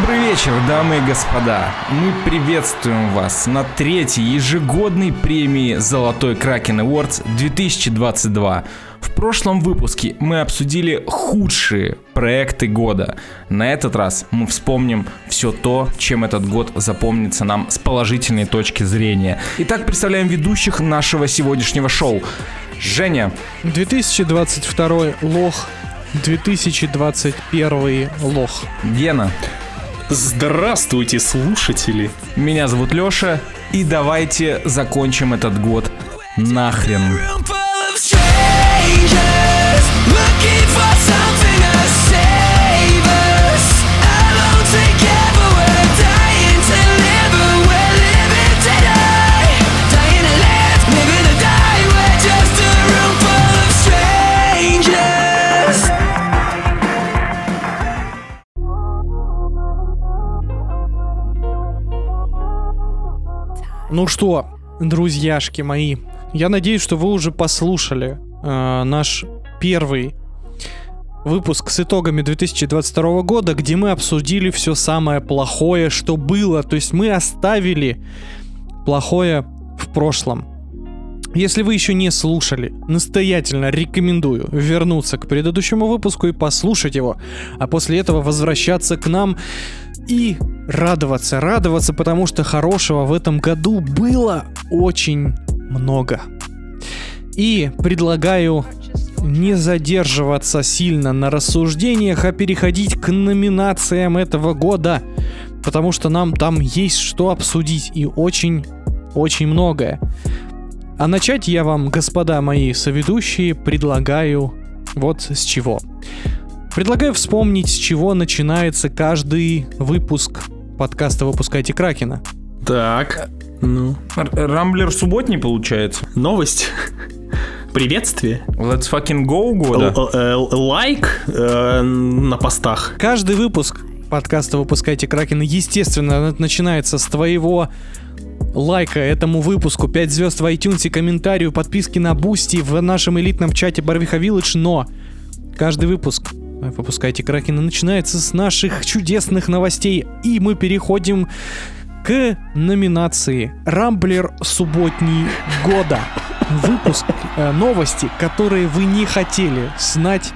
Добрый вечер, дамы и господа. Мы приветствуем вас на третьей ежегодной премии «Золотой Кракен Awards 2022». В прошлом выпуске мы обсудили худшие проекты года. На этот раз мы вспомним все то, чем этот год запомнится нам с положительной точки зрения. Итак, представляем ведущих нашего сегодняшнего шоу. Женя. 2022 лох. 2021 лох. Гена. Здравствуйте, слушатели. Меня зовут Лёша. И давайте закончим этот год нахрен. Looking for something Ну что, друзьяшки мои, я надеюсь, что вы уже послушали э, наш первый выпуск с итогами 2022 года, где мы обсудили все самое плохое, что было. То есть мы оставили плохое в прошлом. Если вы еще не слушали, настоятельно рекомендую вернуться к предыдущему выпуску и послушать его, а после этого возвращаться к нам и радоваться, радоваться, потому что хорошего в этом году было очень много. И предлагаю не задерживаться сильно на рассуждениях, а переходить к номинациям этого года, потому что нам там есть что обсудить и очень-очень многое. А начать я вам, господа мои соведущие, предлагаю вот с чего. Предлагаю вспомнить, с чего начинается каждый выпуск подкаста «Выпускайте Кракена». Так, ну... Rambler субботний получается? Новость? Приветствие. Let's fucking go года. Э, лайк э, на постах. Каждый выпуск подкаста «Выпускайте Кракена», естественно, начинается с твоего лайка этому выпуску, 5 звезд в iTunes, комментарию, подписки на Boosty в нашем элитном чате Барвиха Village, но каждый выпуск «Выпускайте Кракена» начинается с наших чудесных новостей, и мы переходим к номинации «Рамблер субботний года». Выпуск э, новости, которые вы не хотели знать,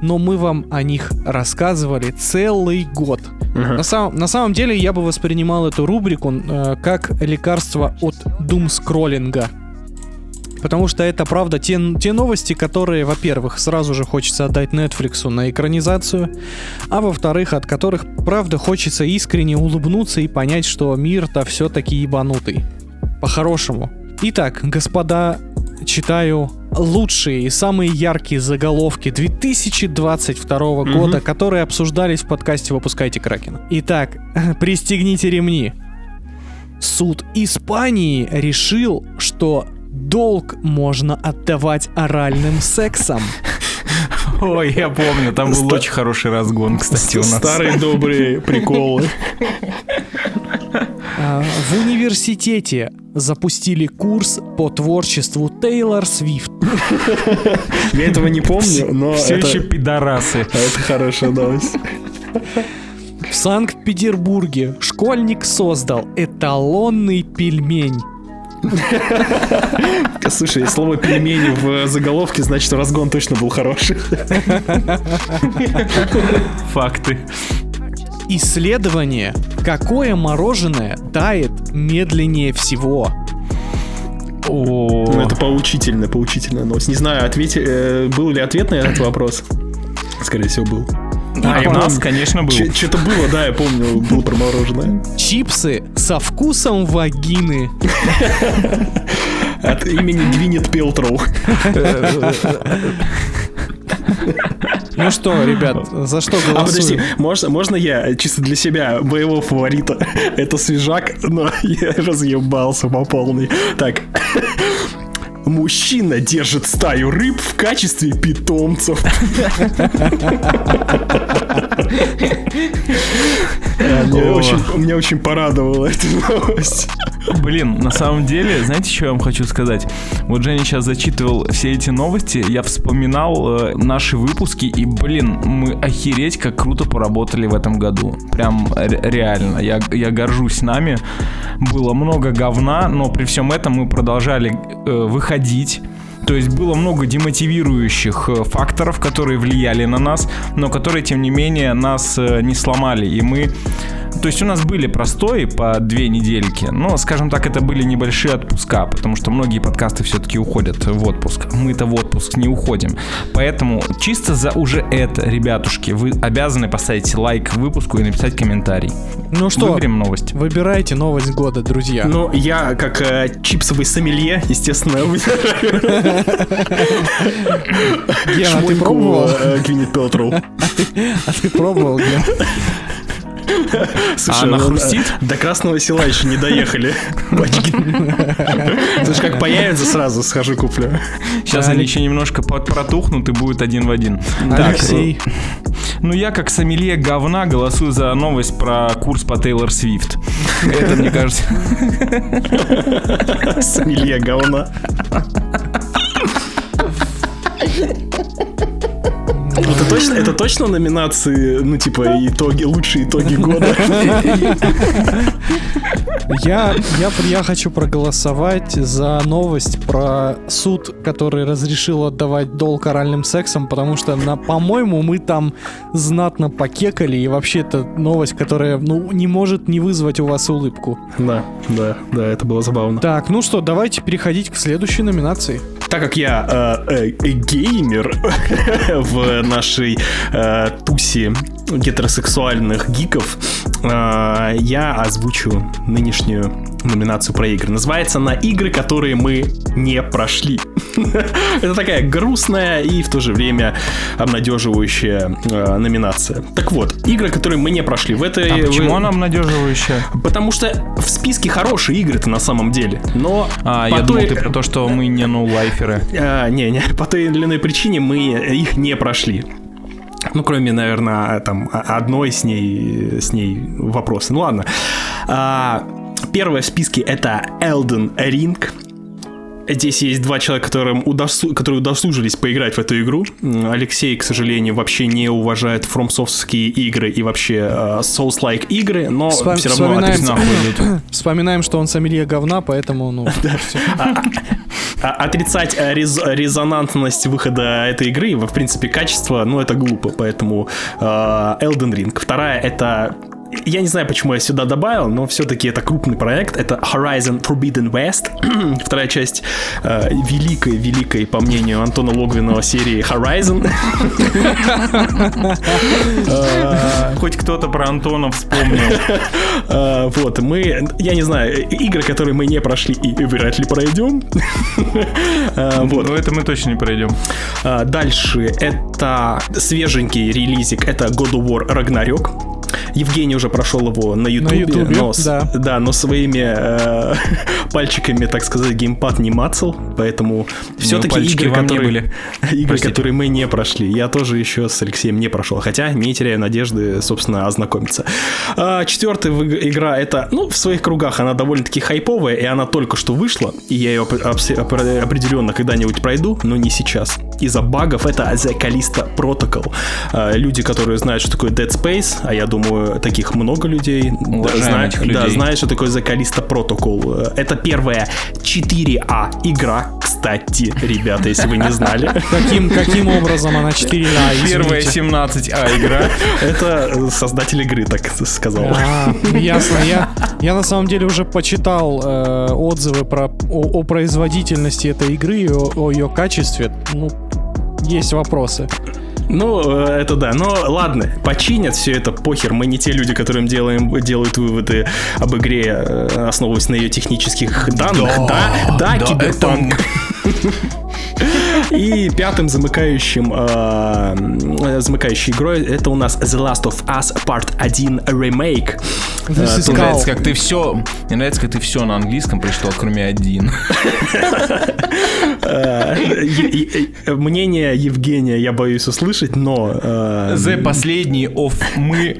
но мы вам о них рассказывали целый год. Uh-huh. На, сам, на самом деле я бы воспринимал эту рубрику э, как лекарство от думскроллинга. Потому что это, правда, те, те новости, которые, во-первых, сразу же хочется отдать Netflix на экранизацию, а во-вторых, от которых, правда, хочется искренне улыбнуться и понять, что мир-то все-таки ебанутый. По-хорошему. Итак, господа, читаю лучшие и самые яркие заголовки 2022 mm-hmm. года, которые обсуждались в подкасте «Выпускайте Кракена». Итак, пристегните ремни. Суд Испании решил, что долг можно отдавать оральным сексом. Ой, я помню, там был очень хороший разгон, кстати, у нас. Старые добрые приколы. А, в университете запустили курс по творчеству Тейлор Свифт. Я этого не помню, но Все еще пидорасы. Это хорошая новость. В Санкт-Петербурге школьник создал эталонный пельмень. Слушай, слово пельмени в заголовке, значит, разгон точно был хороший. Факты. Исследование. Какое мороженое тает медленнее всего? О, ну, это поучительная, поучительная новость. Не знаю, ответь, э, был ли ответ на этот вопрос? Скорее всего, был. А, и у нас, конечно, был. Что-то было, да, я помню, было про мороженое. Чипсы со вкусом вагины. От имени Гвинет Пелтроу. Ну что, ребят, за что голосуем? А подожди, можно, можно я чисто для себя моего фаворита? Это свежак, но я разъебался по полной. Так, Мужчина держит стаю рыб в качестве питомцев. Меня очень порадовала эта новость. Блин, на самом деле, знаете, что я вам хочу сказать? Вот Женя сейчас зачитывал все эти новости, я вспоминал э, наши выпуски, и, блин, мы охереть, как круто поработали в этом году. Прям реально, я, я горжусь нами. Было много говна, но при всем этом мы продолжали э, выходить то есть было много демотивирующих э, факторов, которые влияли на нас, но которые, тем не менее, нас э, не сломали. И мы то есть у нас были простои по две недельки, но, скажем так, это были небольшие отпуска, потому что многие подкасты все-таки уходят в отпуск. Мы-то в отпуск не уходим. Поэтому чисто за уже это, ребятушки, вы обязаны поставить лайк выпуску и написать комментарий. Ну что, выберем новость. Выбирайте новость года, друзья. Ну, я как э, чипсовый сомелье, естественно, Гена, ты пробовал? Гвинет Пелтроу. А ты пробовал, Ген? Слушай, а она хрустит? До Красного Села еще не доехали. Слушай, как появится, сразу схожу куплю. Сейчас они еще немножко протухнут и будет один в один. Алексей. Ну, я как сомелье говна голосую за новость про курс по Тейлор Свифт. Это, мне кажется... Сомелье говна. Это точно, это точно номинации, ну, типа, итоги, лучшие итоги года? Я, я, я хочу проголосовать за новость про суд, который разрешил отдавать долг оральным сексом, потому что, на, по-моему, мы там знатно покекали, и вообще это новость, которая, ну, не может не вызвать у вас улыбку. Да, да, да, это было забавно. Так, ну что, давайте переходить к следующей номинации. Так как я э, э, геймер в нашей э, тусе гетеросексуальных гиков, э, я озвучу нынешнюю номинацию про игры. Называется она «Игры, которые мы не прошли». Это такая грустная и в то же время обнадеживающая э, номинация. Так вот, игры, которые мы не прошли. В этой... А почему она обнадеживающая? Потому что в списке хорошие игры-то на самом деле. Но а, я той... думал, ты про то, что мы не ноулайферы. А, не, не, по той или иной причине мы их не прошли. Ну, кроме, наверное, там одной с ней, с ней вопросы. Ну ладно. А, первое в списке это Elden Ring. Здесь есть два человека, которым удосу... которые удосужились поиграть в эту игру. Алексей, к сожалению, вообще не уважает фромсофтские игры и вообще uh, Souls-like игры, но Вспом... все равно вспоминаем... Вспоминаем, что он сомелье говна, поэтому, ну... А, а, отрицать э, рез... резонантность выхода этой игры, в принципе, качество, ну, это глупо, поэтому uh, Elden Ring. Вторая — это я не знаю, почему я сюда добавил, но все-таки это крупный проект. Это Horizon Forbidden West. Вторая часть э, великой, великой, по мнению Антона Логвинова, серии Horizon. Э, хоть кто-то про Антона вспомнил. Э, вот, мы, я не знаю, игры, которые мы не прошли и вряд ли пройдем. Э, вот. Но это мы точно не пройдем. Дальше это свеженький релизик, это God of War Ragnarok. Евгений уже прошел его на Ютубе, но, да. да, но своими э, пальчиками, так сказать, геймпад не мацал, поэтому все-таки игры, которые, были. игры которые мы не прошли, я тоже еще с Алексеем не прошел, хотя не теряю надежды, собственно, ознакомиться. А, четвертая игра, это, ну, в своих кругах она довольно-таки хайповая, и она только что вышла, и я ее определенно когда-нибудь пройду, но не сейчас. Из-за багов это The Callisto Protocol. А, люди, которые знают, что такое Dead Space, а я думаю, таких много людей, да, знают, людей. да, знают, что такое The Callisto Protocol. Это первая 4А игра, кстати, ребята, если вы не знали. Каким, каким образом она 4А? Первая 17А игра. Это создатель игры, так сказал. А, ясно. Я, я на самом деле уже почитал э, отзывы про, о, о производительности этой игры и о, о ее качестве. Ну, есть вопросы. Ну, э, это да. Но ладно, починят все это, похер. Мы не те люди, которым делаем, делают выводы об игре, э, основываясь на ее технических данных. Да, да, да, да киберпанк. И пятым замыкающим э, замыкающей игрой это у нас The Last of Us Part 1 Remake. Мне нравится, как ты все, мне нравится, как ты все на английском прочитал, кроме один. Мнение Евгения я боюсь услышать, но... The последний of мы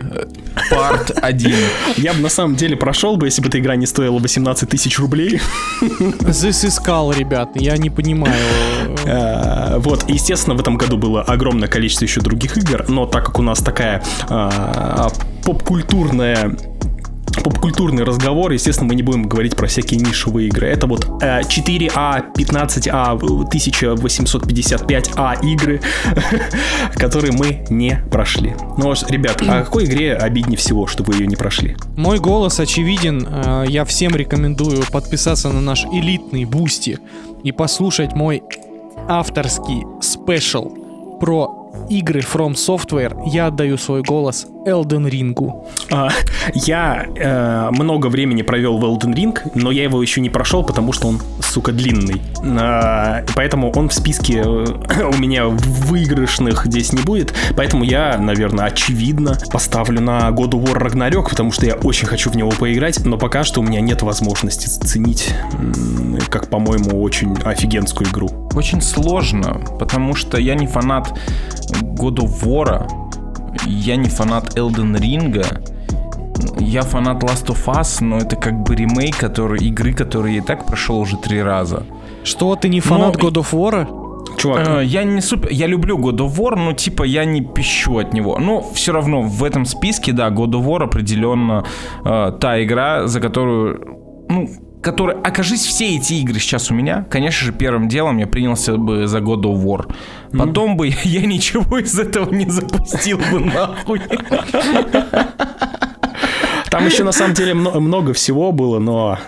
Part 1. Я бы на самом деле прошел бы, если бы эта игра не стоила 18 тысяч рублей. This искал, ребят, я не понимаю. А, вот, естественно, в этом году было огромное количество еще других игр, но так как у нас такая а, поп-культурная попкультурный разговор, естественно, мы не будем говорить про всякие нишевые игры. Это вот 4А, 15А, 1855А игры, которые мы не прошли. Ну, ребят, а какой игре обиднее всего, что вы ее не прошли? Мой голос очевиден. Э, я всем рекомендую подписаться на наш элитный Boosty и послушать мой авторский special про игры From Software я отдаю свой голос Elden Ring. А, я э, много времени провел в Elden Ring, но я его еще не прошел, потому что он, сука, длинный. А, поэтому он в списке э, у меня выигрышных здесь не будет. Поэтому я, наверное, очевидно поставлю на God of War Ragnarok, потому что я очень хочу в него поиграть, но пока что у меня нет возможности заценить, как, по-моему, очень офигенскую игру. Очень сложно, потому что я не фанат God of War, я не фанат Elden Ring, я фанат Last of Us, но это как бы ремейк который, игры, который я и так прошел уже три раза. Что, ты не фанат но... God of War? Чувак, э, я не супер, я люблю God of War, но типа я не пищу от него. Но все равно в этом списке, да, God of War определенно э, та игра, за которую, ну, который, окажись все эти игры сейчас у меня, конечно же, первым делом я принялся бы за God of War. Потом mm. бы я ничего из этого не запустил бы нахуй. Там еще на самом деле много всего было, но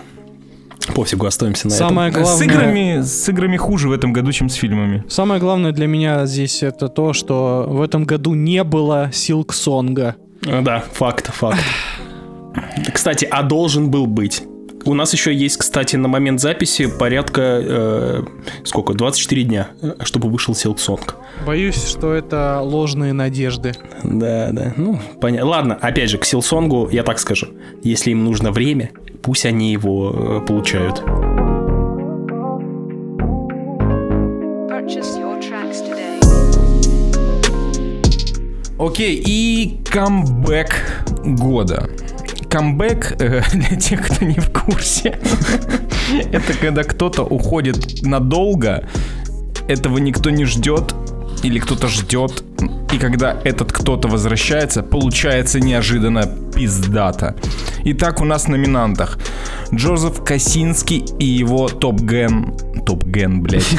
пофигу, оставимся на Самое этом. Главное... С, играми, с играми хуже в этом году, чем с фильмами. Самое главное для меня здесь это то, что в этом году не было Силксонга. Да, факт, факт. Кстати, а должен был быть. У нас еще есть, кстати, на момент записи порядка, э, сколько, 24 дня, чтобы вышел Силксонг. Боюсь, что это ложные надежды. Да, да, ну, понятно. Ладно, опять же, к Силсонгу я так скажу. Если им нужно время, пусть они его э, получают. Окей, okay, и камбэк года камбэк, э, для тех, кто не в курсе, это когда кто-то уходит надолго, этого никто не ждет, или кто-то ждет, и когда этот кто-то возвращается, получается неожиданно пиздата. Итак, у нас в номинантах Джозеф Косинский и его Топ Ген... Топ Ген, блядь.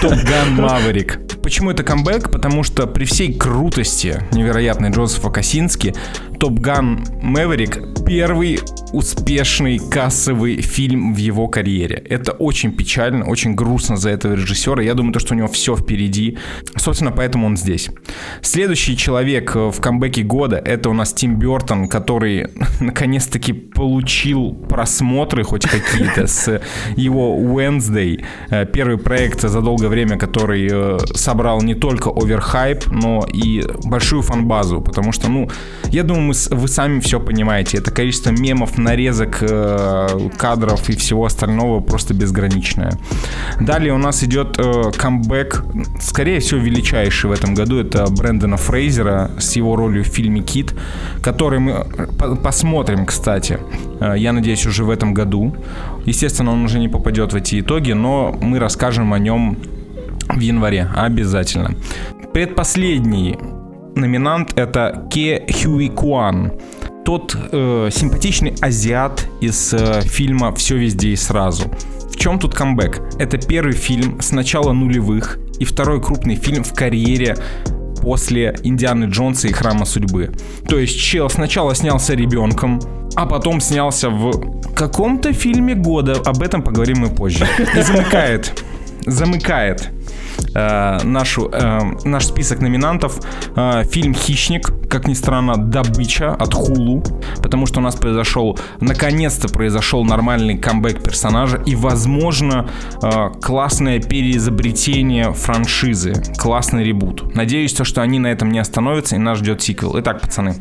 Топ Ган Маверик. Почему это камбэк? Потому что при всей крутости невероятной Джозефа Косински Топ Ган Мэверик первый успешный кассовый фильм в его карьере. Это очень печально, очень грустно за этого режиссера. Я думаю, то, что у него все впереди. Собственно, поэтому он здесь. Следующий человек в камбэке года это у нас Тим Бертон, который наконец-таки получил просмотры хоть какие-то с его Wednesday. Э, первый проект за долгое время, который э, собрал не только оверхайп, но и большую фанбазу. Потому что, ну, я думаю, вы сами все понимаете. Это количество мемов, нарезок, э, кадров и всего остального просто безграничное. Далее у нас идет э, камбэк, скорее всего, величайший в этом году. Это Брэндона Фрейзера с его ролью в фильме «Кит», который мы э, посмотрим, кстати. Э, я надеюсь, уже в этом году. Естественно, он уже не попадет в эти итоги, но мы расскажем о нем в январе обязательно. Предпоследний номинант это Ке Хюи Куан тот э, симпатичный азиат из э, фильма «Все везде и сразу». В чем тут камбэк? Это первый фильм с начала нулевых и второй крупный фильм в карьере после Индианы Джонса и Храма Судьбы. То есть чел сначала снялся ребенком, а потом снялся в каком-то фильме года. Об этом поговорим мы позже. И замыкает. Замыкает э, нашу, э, наш список номинантов. Э, фильм «Хищник», как ни странно, добыча от Хулу, потому что у нас произошел, наконец-то произошел нормальный камбэк персонажа и, возможно, э, классное переизобретение франшизы, классный ребут. Надеюсь, то, что они на этом не остановятся и нас ждет сиквел. Итак, пацаны,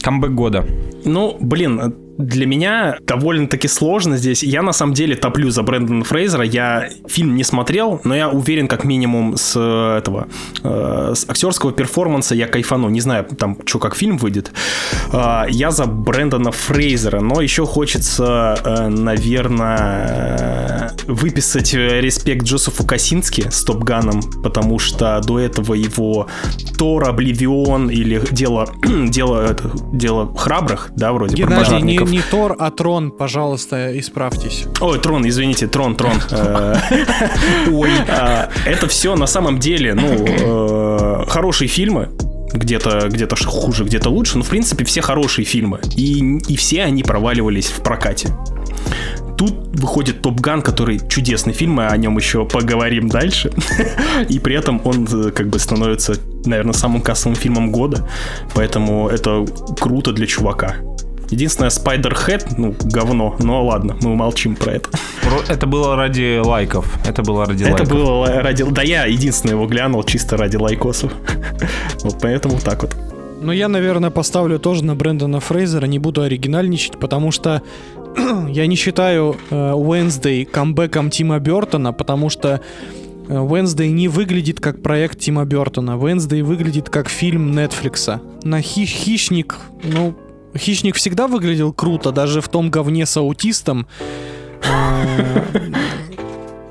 камбэк года. Ну, блин, Для меня довольно-таки сложно здесь. Я на самом деле топлю за Брэндона Фрейзера. Я фильм не смотрел, но я уверен, как минимум с этого э, с актерского перформанса я кайфану. Не знаю, там что как фильм выйдет. Э, я за Брэндона Фрейзера, но еще хочется, э, наверное, выписать респект Джозефу Косински с Топганом, потому что до этого его Тор, Обливион или дело, дело, это, дело храбрых, да, вроде Геннадий, не, не Тор, а Трон, пожалуйста, исправьтесь. Ой, Трон, извините, Трон, Трон. Э, ой, а, это все на самом деле, ну, э, хорошие фильмы, где-то где хуже, где-то лучше, но в принципе все хорошие фильмы. И, и все они проваливались в прокате. Тут выходит Топ Ган, который чудесный фильм, мы о нем еще поговорим дальше. И при этом он э, как бы становится, наверное, самым кассовым фильмом года. Поэтому это круто для чувака. Единственное, Spider-Head, ну, говно, но ладно, мы умолчим про это. Это было ради лайков. Это было ради это лайков. Это было ради... Да я единственное его глянул чисто ради лайкосов. Вот поэтому так вот. Ну, я, наверное, поставлю тоже на Брэндона Фрейзера, не буду оригинальничать, потому что я не считаю э, Wednesday камбэком Тима Бертона, потому что э, Wednesday не выглядит как проект Тима Бертона. Wednesday выглядит как фильм Netflix. На хищ хищник, ну, хищник всегда выглядел круто, даже в том говне с аутистом. Э,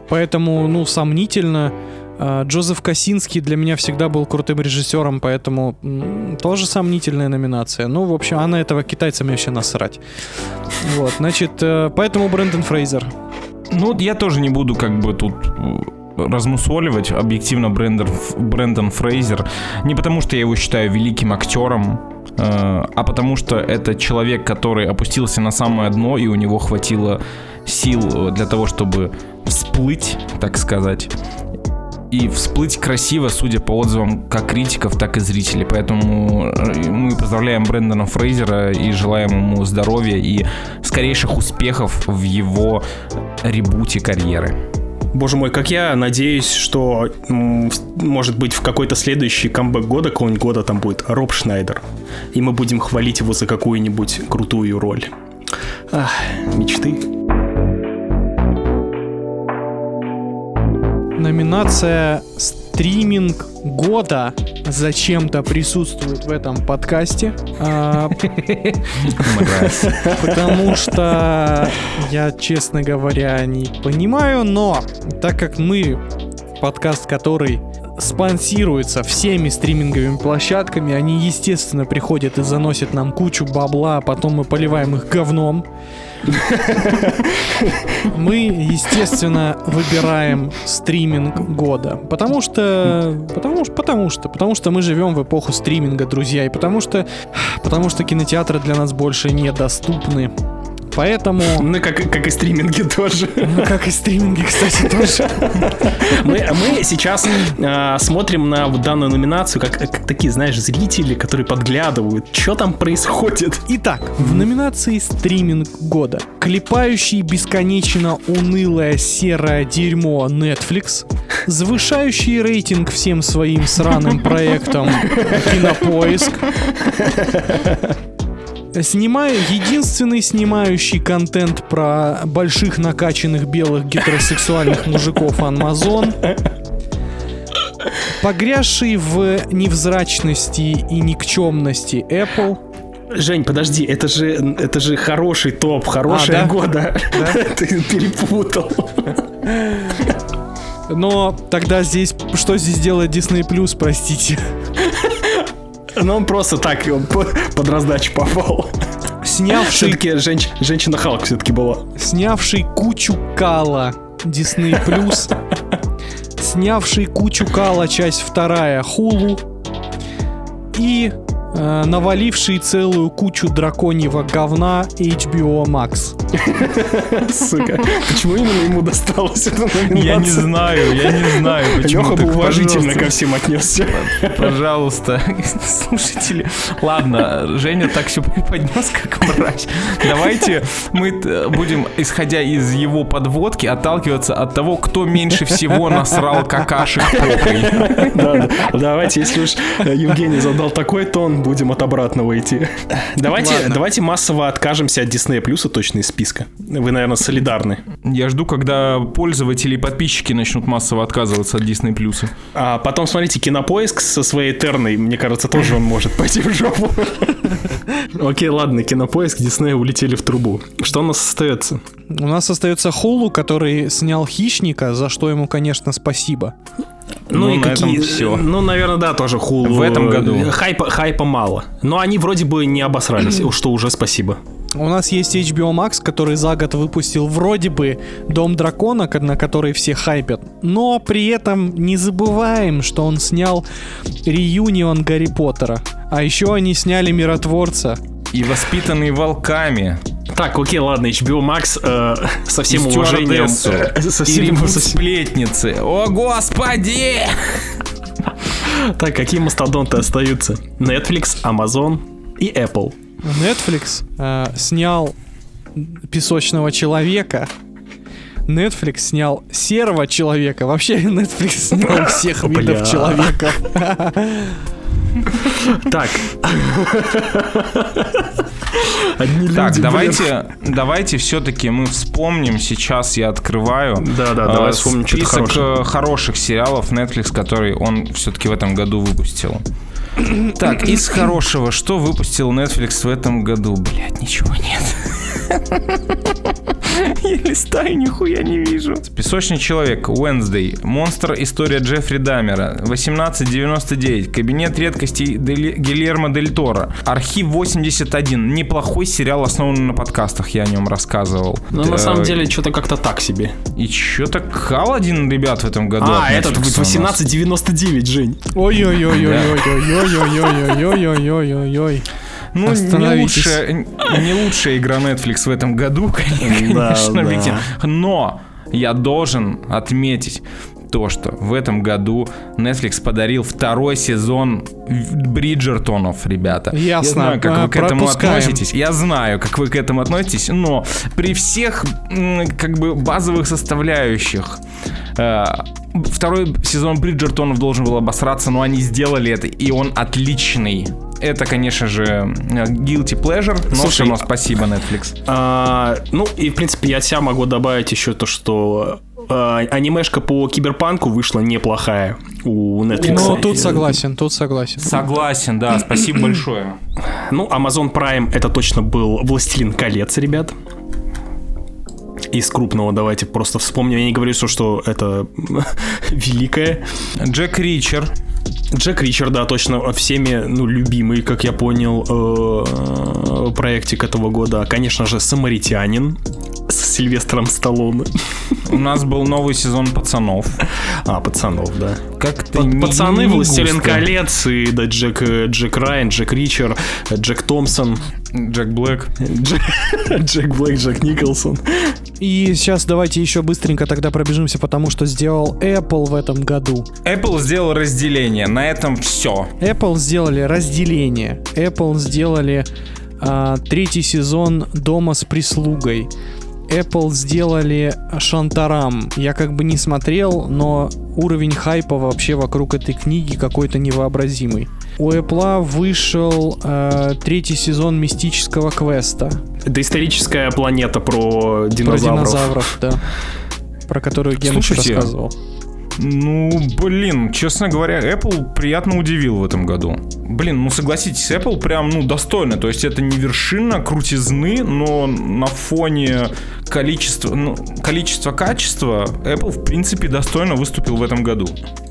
поэтому, ну, сомнительно. А, Джозеф Косинский для меня всегда был крутым режиссером, поэтому тоже сомнительная номинация. Ну, в общем, а на этого китайцам вообще насрать. Вот, значит, э, поэтому Брэндон Фрейзер. Ну, я тоже не буду как бы тут э, размусоливать. Объективно Брэндон, Брэндон Фрейзер. Не потому, что я его считаю великим актером, а потому что это человек, который опустился на самое дно, и у него хватило сил для того, чтобы всплыть, так сказать и всплыть красиво, судя по отзывам как критиков, так и зрителей. Поэтому э, мы поздравляем Брэндона Фрейзера и желаем ему здоровья и скорейших успехов в его ребуте карьеры. Боже мой, как я надеюсь, что, может быть, в какой-то следующий камбэк года, какого-нибудь года там будет Роб Шнайдер. И мы будем хвалить его за какую-нибудь крутую роль. Ах, мечты. номинация стриминг года зачем-то присутствует в этом подкасте. А, потому что я, честно говоря, не понимаю, но так как мы подкаст, который спонсируется всеми стриминговыми площадками, они, естественно, приходят и заносят нам кучу бабла, а потом мы поливаем их говном. Мы, естественно, выбираем стриминг года. Потому что... Потому что... Потому что... Потому что мы живем в эпоху стриминга, друзья. И потому что... Потому что кинотеатры для нас больше недоступны. Поэтому... Ну, как, как и стриминги тоже. Ну, как и стриминги, кстати, тоже. Мы, мы сейчас э, смотрим на данную номинацию как, как такие, знаешь, зрители, которые подглядывают, что там происходит. Итак, в номинации «Стриминг года» клепающий бесконечно унылое серое дерьмо Netflix, завышающий рейтинг всем своим сраным проектам Кинопоиск, Снимаю единственный снимающий контент про больших накачанных белых гетеросексуальных мужиков Amazon. Погрязший в невзрачности и никчемности Apple. Жень, подожди, это же, это же хороший топ, хорошая а, да? года. Да? Ты перепутал. Но тогда здесь, что здесь делает Disney Plus, простите? Ну, он просто так под раздачу попал. Снявший... Все-таки женщ... женщина Халк все-таки была. Снявший кучу кала Disney+. Plus. Снявший кучу кала часть вторая Хулу. И э, наваливший целую кучу драконьего говна HBO Max. Сука, почему именно ему досталось это номинация? Я не знаю, я не знаю, почему. Леха бы уважительно ко всем отнесся. Пожалуйста, слушатели. Ладно, Женя так все преподнес, как врач. Давайте мы будем, исходя из его подводки, отталкиваться от того, кто меньше всего насрал какашек попой. Давайте, если уж Евгений задал такой тон, будем от обратного идти. Давайте, давайте массово откажемся от Disney Плюса точно из списка. Вы, наверное, солидарны. Я жду, когда пользователи и подписчики начнут массово отказываться от Disney Плюса. А потом, смотрите, Кинопоиск со своей Терной, мне кажется, тоже он может пойти в жопу. Окей, ладно, Кинопоиск, Дисней улетели в трубу. Что у нас остается? У нас остается Хулу, который снял Хищника, за что ему, конечно, спасибо. Ну, ну и какие... все. Ну, наверное, да, тоже хулу. В этом году. Хайпа, хайпа мало. Но они вроде бы не обосрались, что уже спасибо. У нас есть HBO Max, который за год выпустил вроде бы Дом Дракона, на который все хайпят. Но при этом не забываем, что он снял реюнион Гарри Поттера. А еще они сняли Миротворца. И воспитанные волками. Так, окей, ладно, HBO Max э, со всем и уважением. Э, со всем, со... сплетницы. О, господи! Так, какие мастодонты остаются? Netflix, Amazon и Apple. Netflix э, снял песочного человека. Netflix снял серого человека. Вообще Netflix снял всех видов человека. Так. так, давайте, давайте все-таки мы вспомним. Сейчас я открываю. Да, да, давай э, вспомним список хорошее. хороших сериалов Netflix, который он все-таки в этом году выпустил. Так, из хорошего, что выпустил Netflix в этом году? Блять, ничего нет. Я листаю, нихуя не вижу. Песочный человек, Wednesday, Монстр, история Джеффри Дамера, 1899, Кабинет редкостей Дели... Гильермо Дель Торо, Архив 81, неплохой сериал, основанный на подкастах, я о нем рассказывал. Но да. на самом деле что-то как-то так себе. И что-то кал один, ребят, в этом году. А, этот 1899, Жень. Ой-ой-ой-ой-ой-ой-ой-ой-ой-ой-ой-ой. Ну, не лучшая, не лучшая игра Netflix в этом году, конечно, да, да. Но я должен отметить то, что в этом году Netflix подарил второй сезон Бриджертонов, ребята. Ясно. Я знаю, как вы к этому относитесь. Я знаю, как вы к этому относитесь, но при всех как бы базовых составляющих э, второй сезон Бриджертонов должен был обосраться, но они сделали это, и он отличный. Это, конечно же, guilty pleasure, но Слушай, все равно спасибо, Netflix. А, ну, и, в принципе, я от себя могу добавить еще то, что а, анимешка по киберпанку вышла неплохая у Netflix. Ну, тут согласен, тут согласен. Согласен, да, спасибо большое. Ну, Amazon Prime это точно был Властелин колец, ребят из крупного давайте просто вспомним. Я не говорю, что это великое. Джек Ричер. Джек Ричард, да, точно всеми, ну, любимый, как я понял, э, проектик этого года. Конечно же, «Самаритянин» с Сильвестром Сталлоне. У нас был новый сезон «Пацанов». А, «Пацанов», да. Как ты Пацаны, «Властелин колец», и да, Джек, Джек Райан, Джек Ричард, Джек Томпсон. Джек Блэк. Джек Блэк, Джек Николсон. И сейчас давайте еще быстренько тогда пробежимся, потому что сделал Apple в этом году. Apple сделал разделение, на этом все. Apple сделали разделение. Apple сделали а, третий сезон Дома с прислугой. Apple сделали Шантарам. Я как бы не смотрел, но уровень хайпа вообще вокруг этой книги какой-то невообразимый. У Apple вышел э, третий сезон мистического квеста. Доисторическая планета про динозавров. Про динозавров, да. Про которую Геныч рассказывал. Ну, блин, честно говоря, Apple приятно удивил в этом году. Блин, ну согласитесь, Apple прям, ну, достойно. То есть это не вершина крутизны, но на фоне количества, ну, количества качества Apple, в принципе, достойно выступил в этом году.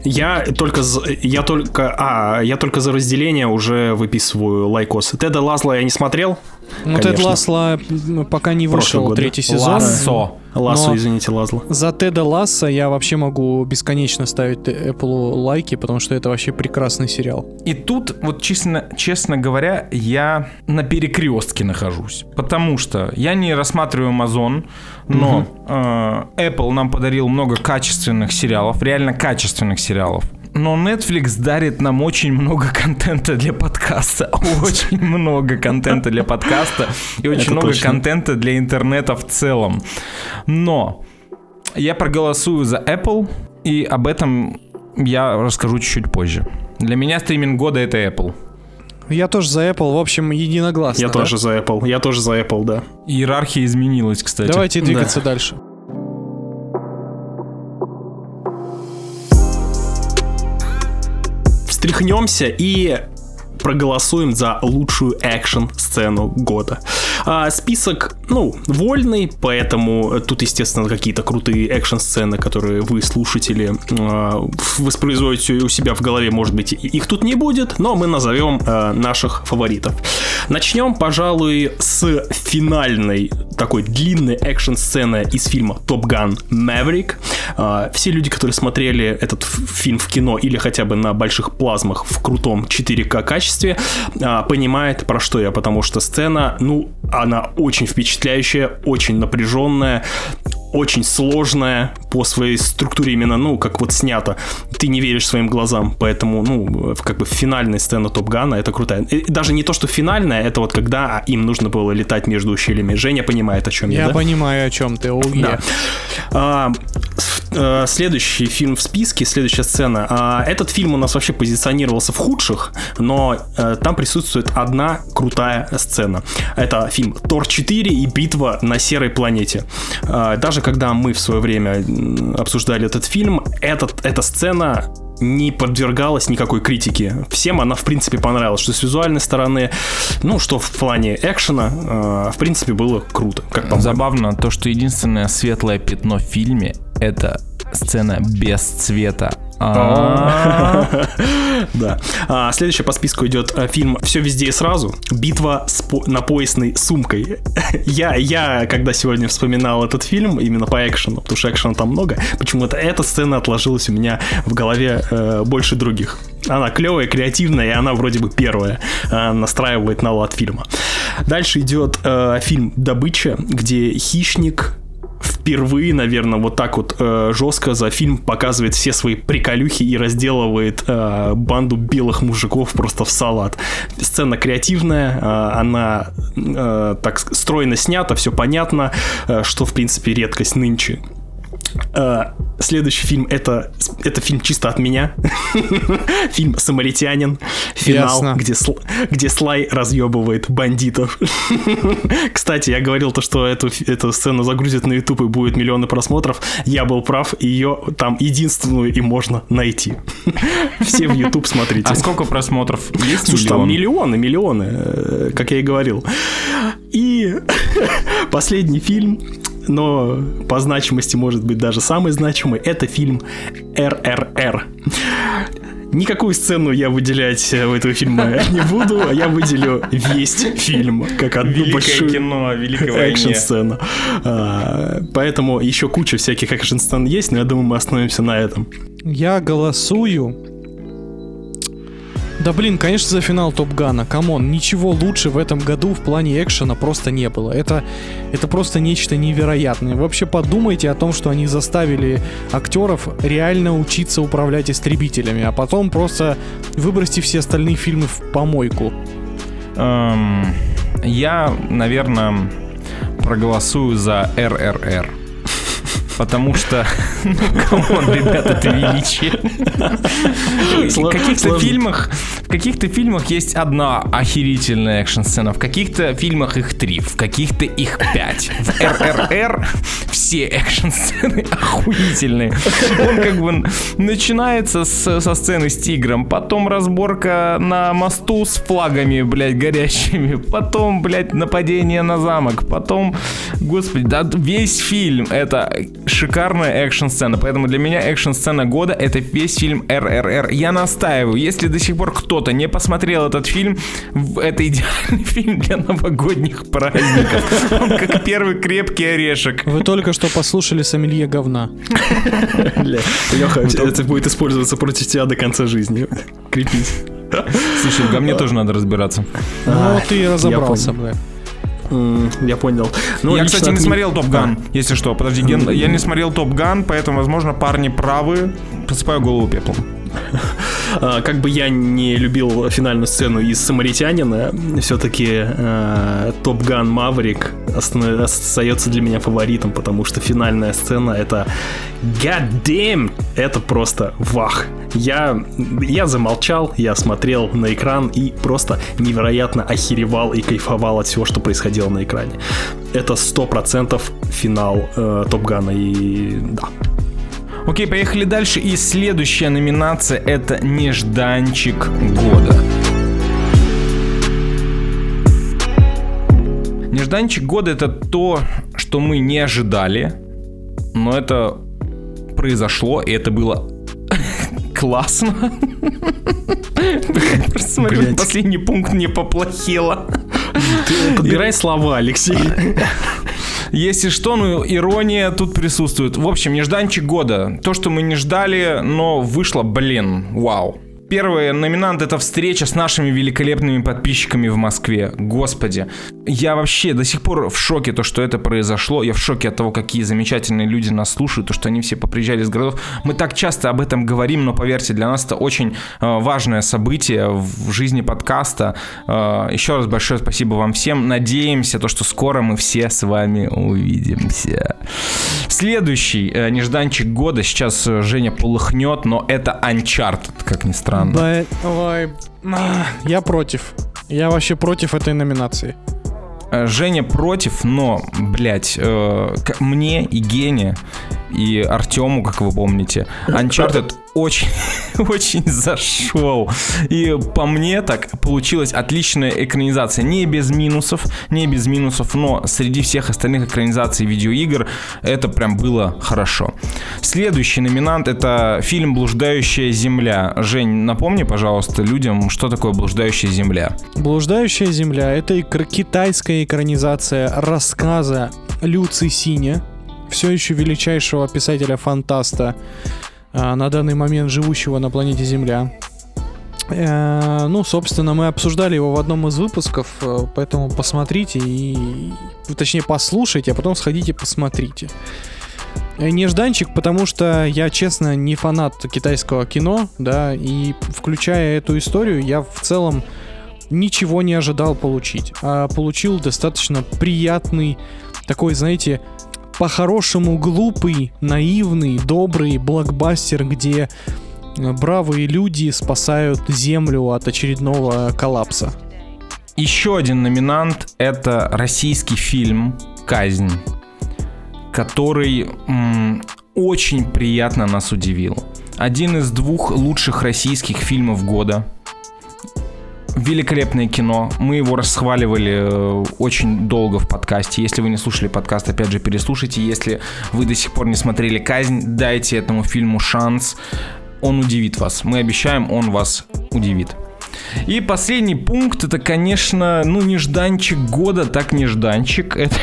Я только, я только, а, я только за разделение уже выписываю лайкос. Теда Лазла я не смотрел. Ну, Тед Ласла пока не вышел третий сезон. Лассо. Лассо, извините, Лазла. За Теда Ласса я вообще могу бесконечно ставить Apple лайки, потому что это вообще прекрасный сериал. И тут, вот честно, честно говоря, я на перекрестке нахожусь. Потому что я не рассматриваю Amazon, но угу. э, Apple нам подарил много качественных сериалов, реально качественных сериалов но Netflix дарит нам очень много контента для подкаста. Очень много контента для подкаста и очень много контента для интернета в целом. Но я проголосую за Apple, и об этом я расскажу чуть-чуть позже. Для меня стриминг года это Apple. Я тоже за Apple, в общем, единогласно. Я да? тоже за Apple, я тоже за Apple, да. Иерархия изменилась, кстати. Давайте двигаться да. дальше. Встряхнемся и проголосуем за лучшую экшн-сцену года. А, список, ну, вольный, поэтому тут, естественно, какие-то крутые экшн-сцены, которые вы, слушатели, а, воспроизводите у себя в голове, может быть, их тут не будет, но мы назовем а, наших фаворитов. Начнем, пожалуй, с финальной такой длинной экшн-сцены из фильма Top Gun Maverick. А, все люди, которые смотрели этот фильм в кино или хотя бы на больших плазмах в крутом 4К качестве, а, понимают, про что я, потому что сцена, ну, она очень впечатляющая, очень напряженная, очень сложная по своей структуре именно, ну, как вот снято. Ты не веришь своим глазам, поэтому, ну, как бы финальная сцена Топ Гана, это крутая. И даже не то, что финальная, это вот когда им нужно было летать между ущельями. Женя понимает, о чем я, Я да? понимаю, о чем ты, oh, yeah. да. а, а, следующий фильм в списке, следующая сцена. А, этот фильм у нас вообще позиционировался в худших, но а, там присутствует одна крутая сцена. Это фильм Тор 4 и битва на серой планете. А, даже когда мы в свое время обсуждали этот фильм, этот, эта сцена не подвергалась никакой критике. Всем она, в принципе, понравилась. Что с визуальной стороны, ну, что в плане экшена, э, в принципе, было круто. Как Забавно то, что единственное светлое пятно в фильме — это сцена без цвета. А. Да. А, следующий по списку идет э, фильм «Все везде и сразу». Битва на поясной сумкой. Я, я, когда сегодня вспоминал этот фильм, именно по экшену, потому что экшена там много, почему-то эта сцена отложилась у меня в голове э, больше других. Она клевая, креативная, и она вроде бы первая э, настраивает на лад фильма. Дальше идет фильм «Добыча», где хищник впервые, наверное, вот так вот э, жестко за фильм показывает все свои приколюхи и разделывает э, банду белых мужиков просто в салат. Сцена креативная, э, она э, так стройно снята, все понятно, э, что в принципе редкость нынче. Uh, следующий фильм это, это фильм чисто от меня. фильм Самаритянин. Финал, где, сл, где Слай разъебывает бандитов. Кстати, я говорил то, что эту, эту сцену загрузят на YouTube и будет миллионы просмотров. Я был прав, ее там единственную и можно найти. Все в YouTube смотрите. А сколько просмотров? Есть Слушай, миллион? там миллионы, миллионы, э, как я и говорил. И последний фильм но по значимости может быть даже самый значимый, это фильм РРР. Никакую сцену я выделять в этого фильма не буду, а я выделю весь фильм как одну Великое большую кино, экшн-сцену. А, поэтому еще куча всяких экшн-сцен есть, но я думаю, мы остановимся на этом. Я голосую да блин, конечно, за финал Топ Гана. Come on, ничего лучше в этом году в плане экшена просто не было. Это, это просто нечто невероятное. Вообще подумайте о том, что они заставили актеров реально учиться управлять истребителями, а потом просто выбросьте все остальные фильмы в помойку. Эм, я, наверное, проголосую за РРР. Потому что, ну, come on, ребята, это величие. В каких-то фильмах, в каких-то фильмах есть одна охерительная экшн-сцена, в каких-то фильмах их три, в каких-то их пять. В РРР все экшн-сцены охуительные. Он как бы начинается с, со сцены с тигром, потом разборка на мосту с флагами, блядь, горящими, потом, блядь, нападение на замок, потом, господи, да весь фильм это шикарная экшн-сцена. Поэтому для меня экшн-сцена года это весь фильм РРР. Я настаиваю, если до сих пор кто-то не посмотрел этот фильм, это идеальный фильм для новогодних праздников. Он как первый крепкий орешек. Вы только что послушали сомелье говна. Леха, это будет использоваться против тебя до конца жизни. Крепись. Слушай, в говне тоже надо разбираться. Ну, ты разобрался, блядь. Я понял. Ну, я, кстати, не смотрел Top Gun, если что. Подожди, я не смотрел Top Gun, поэтому, возможно, парни правы. Посыпаю голову пеплом. А, как бы я не любил финальную сцену из «Самаритянина», все-таки э, Top Gun Maverick остается для меня фаворитом, потому что финальная сцена это God damn! Это просто вах! Я, я замолчал, я смотрел на экран и просто невероятно охеревал и кайфовал от всего, что происходило на экране. Это сто процентов финал э, Топ Гана и да. Окей, поехали дальше. И следующая номинация это нежданчик года. Нежданчик года это то, что мы не ожидали, но это произошло, и это было классно. Просто смотрю, последний пункт не поплохело. Ты подбирай слова, Алексей. Если что, ну, ирония тут присутствует. В общем, нежданчик года. То, что мы не ждали, но вышло, блин, вау. Первый номинант это встреча с нашими великолепными подписчиками в Москве. Господи, я вообще до сих пор в шоке, то, что это произошло. Я в шоке от того, какие замечательные люди нас слушают, то, что они все поприезжали из городов. Мы так часто об этом говорим, но поверьте, для нас это очень э, важное событие в жизни подкаста. Э, еще раз большое спасибо вам всем. Надеемся, то, что скоро мы все с вами увидимся. Следующий э, нежданчик года. Сейчас Женя полыхнет, но это Uncharted, как ни странно странно. Да, ой, я против. Я вообще против этой номинации. Э, Женя против, но, блядь, э, мне и Гене, и Артему, как вы помните, Uncharted очень, очень зашел. И по мне так получилась отличная экранизация. Не без минусов, не без минусов, но среди всех остальных экранизаций видеоигр это прям было хорошо. Следующий номинант это фильм «Блуждающая земля». Жень, напомни, пожалуйста, людям, что такое «Блуждающая земля». «Блуждающая земля» — это китайская экранизация рассказа Люци Синя, все еще величайшего писателя-фантаста, а, на данный момент живущего на планете Земля. Э, ну, собственно, мы обсуждали его в одном из выпусков, э, поэтому посмотрите и... Точнее, послушайте, а потом сходите посмотрите. Э, нежданчик, потому что я, честно, не фанат китайского кино, да, и включая эту историю, я в целом ничего не ожидал получить, а получил достаточно приятный такой, знаете, по-хорошему глупый, наивный, добрый блокбастер, где э, бравые люди спасают Землю от очередного коллапса. Еще один номинант — это российский фильм «Казнь», который м- очень приятно нас удивил. Один из двух лучших российских фильмов года — великолепное кино. Мы его расхваливали э, очень долго в подкасте. Если вы не слушали подкаст, опять же, переслушайте. Если вы до сих пор не смотрели «Казнь», дайте этому фильму шанс. Он удивит вас. Мы обещаем, он вас удивит. И последний пункт, это, конечно, ну, нежданчик года, так нежданчик. Это,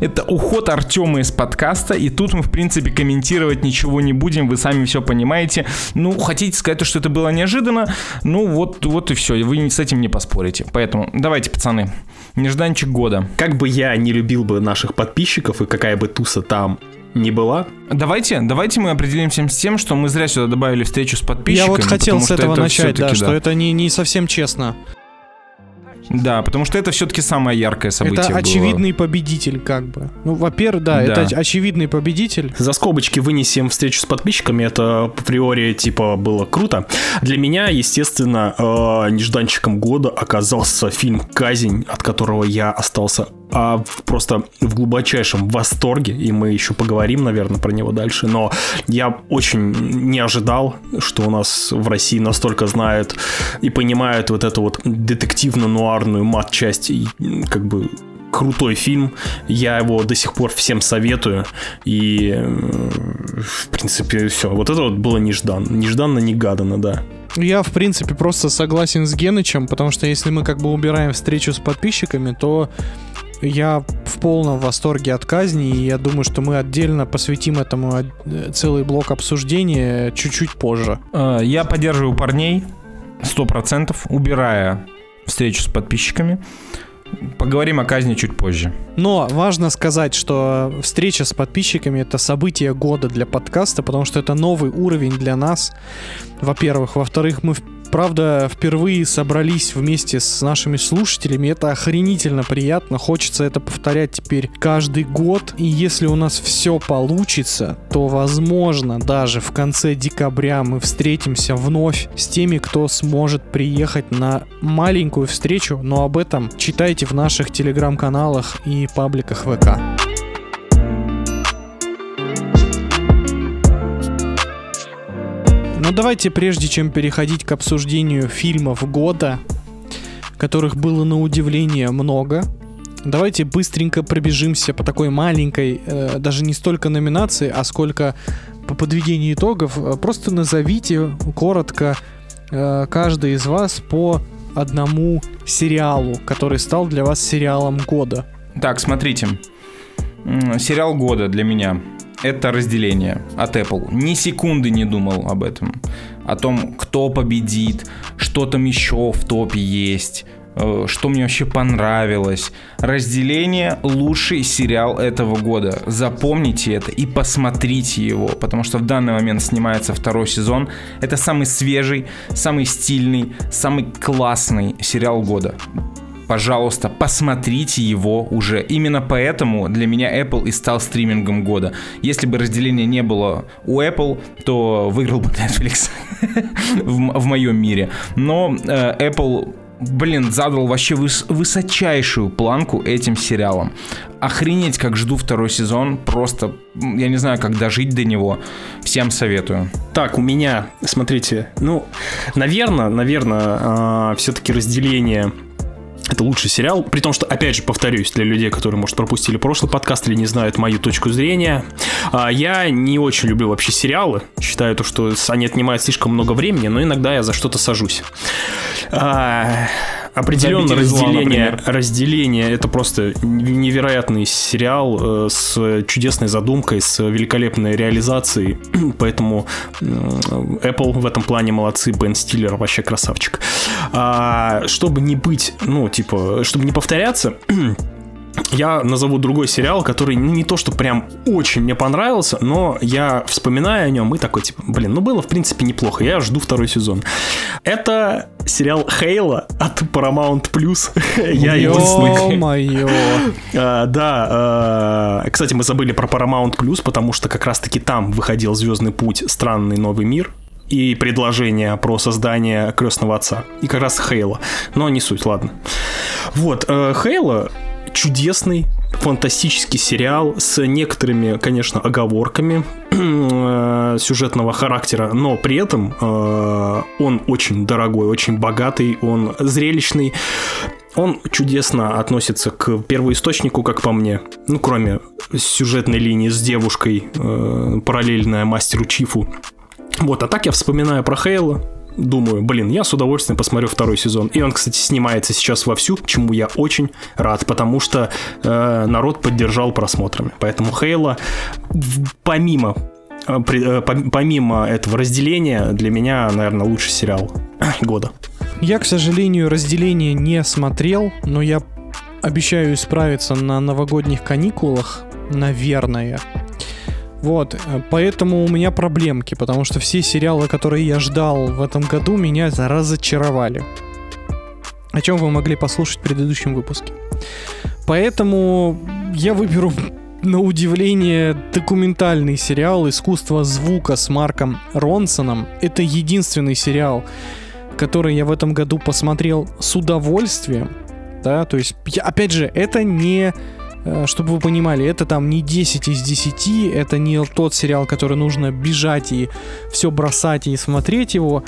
это уход Артема из подкаста, и тут мы, в принципе, комментировать ничего не будем, вы сами все понимаете. Ну, хотите сказать, что это было неожиданно, ну, вот, вот и все, вы с этим не поспорите. Поэтому давайте, пацаны, нежданчик года. Как бы я не любил бы наших подписчиков, и какая бы туса там не была. Давайте, давайте мы определимся с тем, что мы зря сюда добавили встречу с подписчиками. Я вот хотел с этого начать, да, да, что это не, не совсем честно. Да, потому что это все-таки самое яркое событие. Это было. очевидный победитель, как бы. Ну, во-первых, да, да, это очевидный победитель. За скобочки вынесем встречу с подписчиками. Это априори типа было круто. Для меня, естественно, э, нежданчиком года оказался фильм Казень, от которого я остался а просто в глубочайшем восторге, и мы еще поговорим, наверное, про него дальше, но я очень не ожидал, что у нас в России настолько знают и понимают вот эту вот детективно-нуарную мат-часть, как бы крутой фильм. Я его до сих пор всем советую. И, в принципе, все. Вот это вот было нежданно. Нежданно-негаданно, да. Я, в принципе, просто согласен с Генычем, потому что если мы как бы убираем встречу с подписчиками, то я в полном восторге от казни, и я думаю, что мы отдельно посвятим этому э, целый блок обсуждения чуть-чуть позже. А, я поддерживаю парней сто процентов, убирая встречу с подписчиками. Поговорим о казни чуть позже. Но важно сказать, что встреча с подписчиками это событие года для подкаста, потому что это новый уровень для нас. Во-первых. Во-вторых, мы правда, впервые собрались вместе с нашими слушателями. Это охренительно приятно. Хочется это повторять теперь каждый год. И если у нас все получится, то, возможно, даже в конце декабря мы встретимся вновь с теми, кто сможет приехать на маленькую встречу. Но об этом читайте в наших телеграм-каналах и пабликах ВК. Но давайте, прежде чем переходить к обсуждению фильмов года, которых было на удивление много, давайте быстренько пробежимся по такой маленькой, э, даже не столько номинации, а сколько по подведению итогов. Просто назовите коротко э, каждый из вас по одному сериалу, который стал для вас сериалом года. Так, смотрите. Сериал года для меня это разделение от Apple. Ни секунды не думал об этом. О том, кто победит, что там еще в топе есть, э, что мне вообще понравилось. Разделение лучший сериал этого года. Запомните это и посмотрите его, потому что в данный момент снимается второй сезон. Это самый свежий, самый стильный, самый классный сериал года пожалуйста, посмотрите его уже. Именно поэтому для меня Apple и стал стримингом года. Если бы разделения не было у Apple, то выиграл бы Netflix в, моем мире. Но э, Apple блин, задал вообще выс- высочайшую планку этим сериалом. Охренеть, как жду второй сезон. Просто, я не знаю, как дожить до него. Всем советую. Так, у меня, смотрите, ну, наверное, наверное, а, все-таки разделение это лучший сериал, при том, что, опять же, повторюсь, для людей, которые, может, пропустили прошлый подкаст или не знают мою точку зрения, а, я не очень люблю вообще сериалы. Считаю то, что они отнимают слишком много времени, но иногда я за что-то сажусь. Определенно разделение, зла, разделение это просто невероятный сериал э, с чудесной задумкой, с великолепной реализацией. Поэтому Apple в этом плане молодцы, Бен Стиллер вообще красавчик. А, чтобы не быть, ну, типа, чтобы не повторяться, я назову другой сериал, который не то, что прям очень мне понравился, но я вспоминаю о нем и такой, типа, блин, ну было, в принципе, неплохо. Я жду второй сезон. Это сериал Хейла от Paramount Plus. я единственный. Ё-моё. А, да, а, кстати, мы забыли про Paramount Plus, потому что как раз-таки там выходил Звездный путь, странный новый мир и предложение про создание крестного отца. И как раз Хейла. Но не суть, ладно. Вот, э, Хейла чудесный, фантастический сериал с некоторыми, конечно, оговорками э, сюжетного характера, но при этом э, он очень дорогой, очень богатый, он зрелищный. Он чудесно относится к первоисточнику, как по мне. Ну, кроме сюжетной линии с девушкой, э, параллельная мастеру Чифу. Вот, а так я вспоминаю про Хейла, думаю, блин, я с удовольствием посмотрю второй сезон. И он, кстати, снимается сейчас вовсю, чему я очень рад, потому что э, народ поддержал просмотрами. Поэтому Хейла, помимо э, э, помимо этого разделения, для меня, наверное, лучший сериал года. Я, к сожалению, разделение не смотрел, но я обещаю исправиться на новогодних каникулах, наверное. Вот, э, поэтому у меня проблемки, потому что все сериалы, которые я ждал в этом году, меня разочаровали. О чем вы могли послушать в предыдущем выпуске. Поэтому я выберу на удивление документальный сериал «Искусство звука» с Марком Ронсоном. Это единственный сериал, который я в этом году посмотрел с удовольствием. Да, то есть, я, опять же, это не чтобы вы понимали, это там не 10 из 10, это не тот сериал, который нужно бежать и все бросать и смотреть его.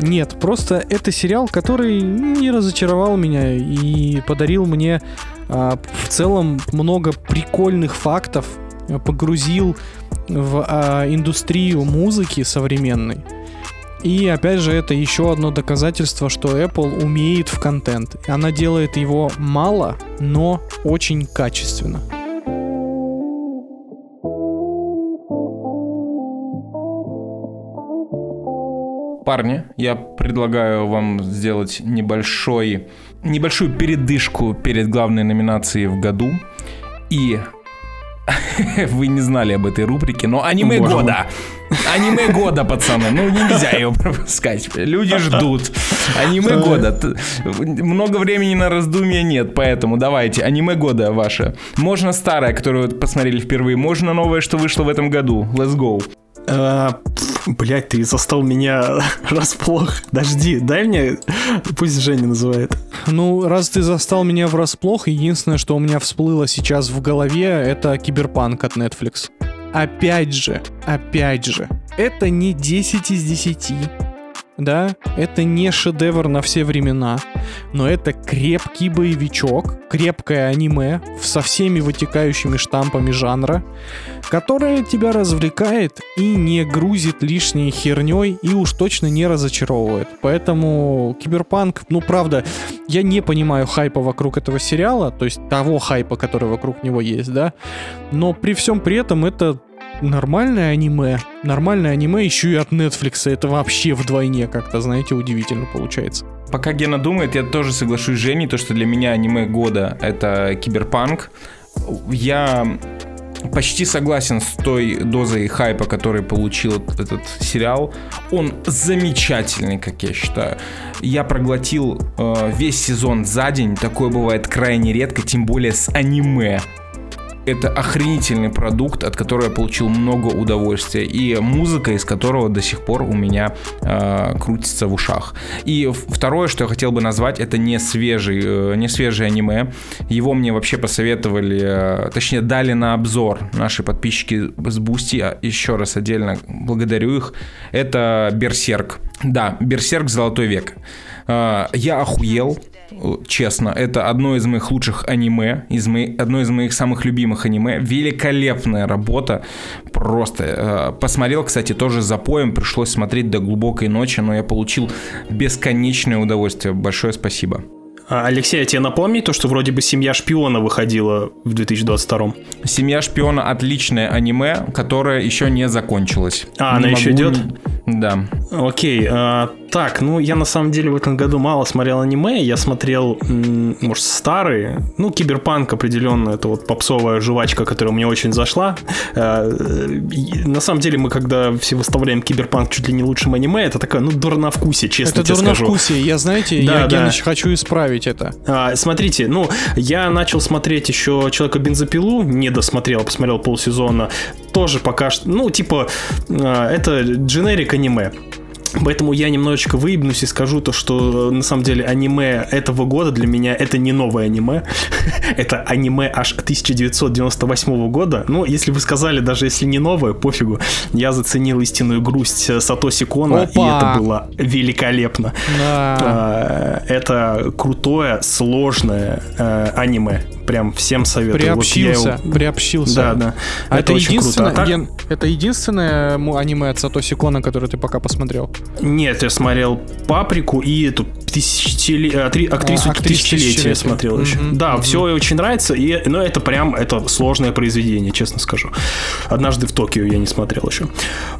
Нет, просто это сериал, который не разочаровал меня и подарил мне а, в целом много прикольных фактов, погрузил в а, индустрию музыки современной. И опять же, это еще одно доказательство, что Apple умеет в контент. Она делает его мало, но очень качественно. парни, я предлагаю вам сделать небольшой, небольшую передышку перед главной номинацией в году. И вы не знали об этой рубрике, но аниме Боже года. Аниме года, пацаны. Ну, нельзя его пропускать. Люди ждут. Аниме года. Много времени на раздумья нет, поэтому давайте. Аниме года ваше. Можно старое, которое вы посмотрели впервые. Можно новое, что вышло в этом году. Let's go. Блять, ты застал меня расплох. Дожди, дай мне, пусть Женя называет. Ну, раз ты застал меня врасплох, единственное, что у меня всплыло сейчас в голове, это киберпанк от Netflix. Опять же, опять же, это не 10 из 10, да, это не шедевр на все времена, но это крепкий боевичок, крепкое аниме со всеми вытекающими штампами жанра, которое тебя развлекает и не грузит лишней херней и уж точно не разочаровывает. Поэтому Киберпанк, ну правда, я не понимаю хайпа вокруг этого сериала, то есть того хайпа, который вокруг него есть, да, но при всем при этом это нормальное аниме. Нормальное аниме еще и от Netflix. Это вообще вдвойне как-то, знаете, удивительно получается. Пока Гена думает, я тоже соглашусь с Женей, то, что для меня аниме года — это киберпанк. Я почти согласен с той дозой хайпа, который получил этот сериал. Он замечательный, как я считаю. Я проглотил э, весь сезон за день. Такое бывает крайне редко, тем более с аниме это охренительный продукт, от которого я получил много удовольствия, и музыка, из которого до сих пор у меня э, крутится в ушах. И второе, что я хотел бы назвать, это не свежий, э, не свежий аниме. Его мне вообще посоветовали, э, точнее дали на обзор наши подписчики с Boosty. Еще раз отдельно благодарю их. Это Берсерк. Да, Берсерк Золотой век. Э, я охуел честно. Это одно из моих лучших аниме, из моих, одно из моих самых любимых аниме. Великолепная работа. Просто. Э, посмотрел, кстати, тоже запоем. Пришлось смотреть до глубокой ночи, но я получил бесконечное удовольствие. Большое спасибо. А, Алексей, а тебе напомни то, что вроде бы «Семья шпиона» выходила в 2022 «Семья шпиона» — отличное аниме, которое еще не закончилось. А, не оно еще идет? Да. Окей, а, так, ну я на самом деле в этом году мало смотрел аниме, я смотрел, может, старые, ну, Киберпанк определенно, это вот попсовая жвачка, которая мне очень зашла. А, на самом деле мы, когда все выставляем Киберпанк чуть ли не лучшим аниме, это такое, ну, дурновкусие, честно это тебе скажу. Это дурновкусие, я, знаете, да, я, да. Геныч, хочу исправить это. А, смотрите, ну, я начал смотреть еще Человека-бензопилу, не досмотрел, посмотрел полсезона, тоже пока что, ну, типа, а, это дженерик аниме. Поэтому я немножечко выебнусь и скажу то, что на самом деле аниме этого года для меня это не новое аниме. это аниме аж 1998 года. Но если вы сказали, даже если не новое, пофигу. Я заценил истинную грусть Сатоси Кона, Опа! и это было великолепно. Да. А, это крутое, сложное э, аниме прям всем советую. Приобщился, вот его... приобщился. Да, да. А это, это единственное, круто. А так... Это единственное аниме от Сатоси Кона, которое ты пока посмотрел? Нет, я смотрел Паприку и эту тысячеле... А, актрису а, тысячелетия я смотрел еще. Mm-hmm. Да, mm-hmm. все очень нравится, и... но это прям это сложное произведение, честно скажу. Однажды в Токио я не смотрел еще.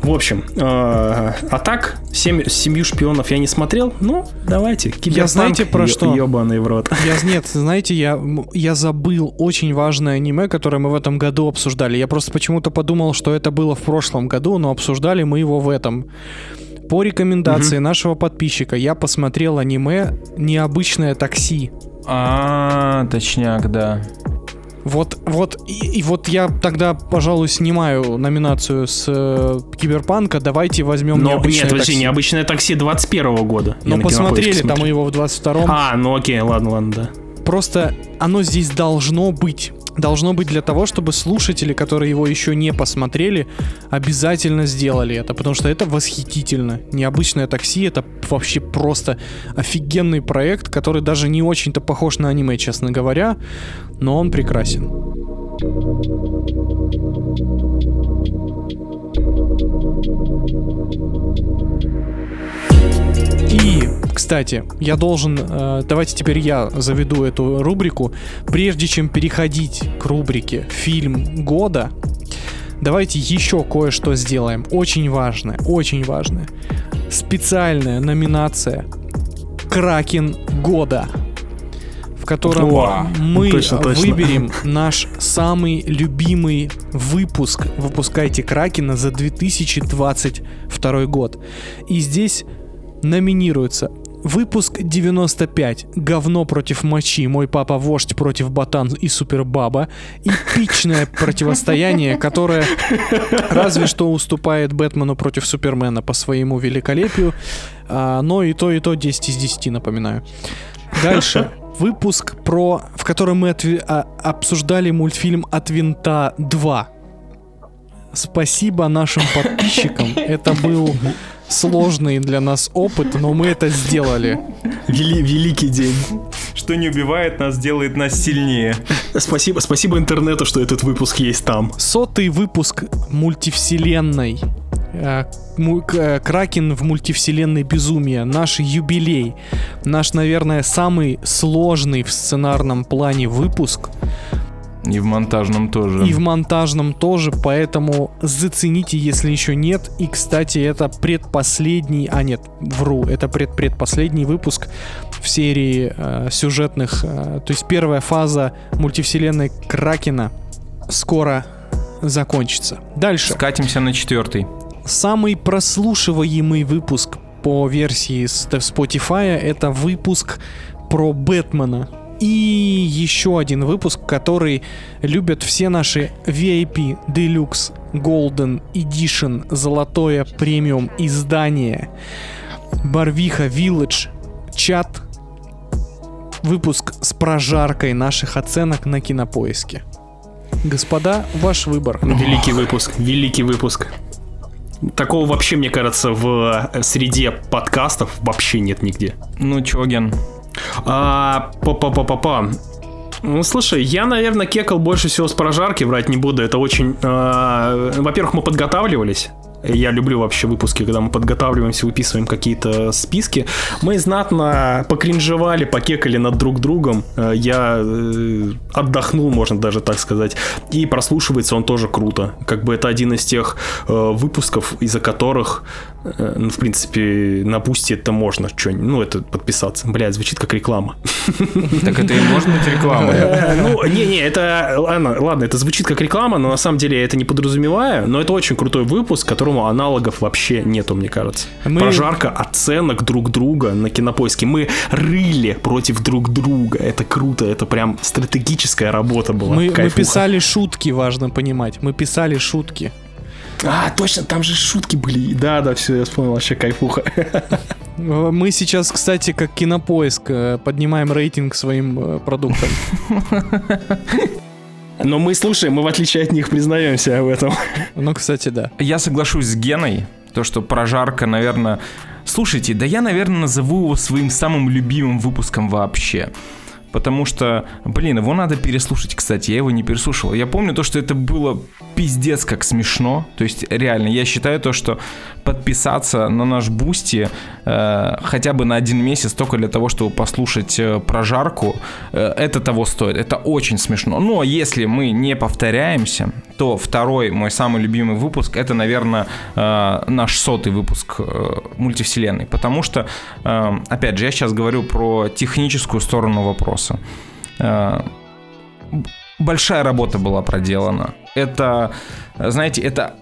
В общем, э, а так, семь, семью шпионов я не смотрел, ну, давайте. Киберпанк, я знаете про что? Ебаный в рот. Я, нет, знаете, я, я забыл очень важное аниме, которое мы в этом году обсуждали. Я просто почему-то подумал, что это было в прошлом году, но обсуждали мы его в этом. По рекомендации угу. нашего подписчика я посмотрел аниме «Необычное такси». А, точняк, да. Вот, вот, и, и вот я тогда, пожалуй, снимаю номинацию с э, Киберпанка. Давайте возьмем Но, необычное нет, подожди, такси. необычное такси 21 года. Но посмотрели там его в 22-м. А, ну окей, ладно, ладно, да. Просто оно здесь должно быть должно быть для того, чтобы слушатели, которые его еще не посмотрели, обязательно сделали это, потому что это восхитительно. Необычное такси это вообще просто офигенный проект, который даже не очень-то похож на аниме, честно говоря, но он прекрасен. И, кстати, я должен... Э, давайте теперь я заведу эту рубрику. Прежде чем переходить к рубрике «Фильм года», давайте еще кое-что сделаем. Очень важное, очень важное. специальная номинация Кракен года в котором О, мы точно, точно. выберем наш самый любимый выпуск «Выпускайте Кракена» за 2022 год. И здесь номинируется Выпуск 95. Говно против мочи. Мой папа вождь против ботан и супербаба. Эпичное противостояние, которое разве что уступает Бэтмену против Супермена по своему великолепию. А, но и то, и то 10 из 10, напоминаю. Дальше выпуск про, в котором мы отви- а, обсуждали мультфильм «От винта 2». Спасибо нашим подписчикам. Это был сложный для нас опыт, но мы это сделали. Вели, великий день. Что не убивает нас, делает нас сильнее. Спасибо, спасибо интернету, что этот выпуск есть там. Сотый выпуск мультивселенной. Э, э, Кракен в мультивселенной безумия, наш юбилей, наш, наверное, самый сложный в сценарном плане выпуск. И в монтажном тоже. И в монтажном тоже, поэтому зацените, если еще нет. И, кстати, это предпоследний, а нет, вру, это предпредпоследний выпуск в серии э, сюжетных. Э, то есть первая фаза мультивселенной Кракена скоро закончится. Дальше. Скатимся на четвертый. Самый прослушиваемый выпуск по версии Spotify это выпуск про Бэтмена. И еще один выпуск, который любят все наши VIP, Deluxe, Golden Edition, золотое премиум издание, Барвиха Village, чат, выпуск с прожаркой наших оценок на кинопоиске. Господа, ваш выбор. Великий выпуск, великий выпуск. Такого вообще, мне кажется, в среде подкастов вообще нет нигде. Ну, чё, Ген? А, па-па-па-па-па. Ну, слушай, я, наверное, кекал больше всего с прожарки, врать не буду. Это очень... Э, во-первых, мы подготавливались я люблю вообще выпуски, когда мы подготавливаемся, выписываем какие-то списки. Мы знатно покринжевали, покекали над друг другом. Э, я э, отдохнул, можно даже так сказать. И прослушивается он тоже круто. Как бы это один из тех э, выпусков, из-за которых, ну, в принципе, на пусте это можно что-нибудь, ну, это подписаться. Блядь, звучит как реклама. Так это и может быть реклама. Ну, не-не, это, ладно, это звучит как реклама, но на самом деле я это не подразумеваю, но это очень крутой выпуск, которому аналогов вообще нету, мне кажется. Прожарка оценок друг друга на кинопоиске. Мы рыли против друг друга. Это круто, это прям стратегическая работа была. Мы писали шутки, важно понимать. Мы писали шутки. А, точно, там же шутки были. Да, да, все, я вспомнил, вообще кайфуха. Мы сейчас, кстати, как кинопоиск, э, поднимаем рейтинг своим э, продуктам. Но мы слушаем, мы в отличие от них признаемся в этом. Ну, кстати, да. Я соглашусь с Геной, то, что прожарка, наверное... Слушайте, да я, наверное, назову его своим самым любимым выпуском вообще. Потому что, блин, его надо переслушать, кстати, я его не переслушивал. Я помню то, что это было пиздец как смешно. То есть, реально, я считаю то, что подписаться на наш Boosty э, хотя бы на один месяц только для того, чтобы послушать э, прожарку, э, это того стоит. Это очень смешно. Но если мы не повторяемся, то второй мой самый любимый выпуск это, наверное, э, наш сотый выпуск э, мультивселенной. Потому что, э, опять же, я сейчас говорю про техническую сторону вопроса. Э, большая работа была проделана. Это, знаете, это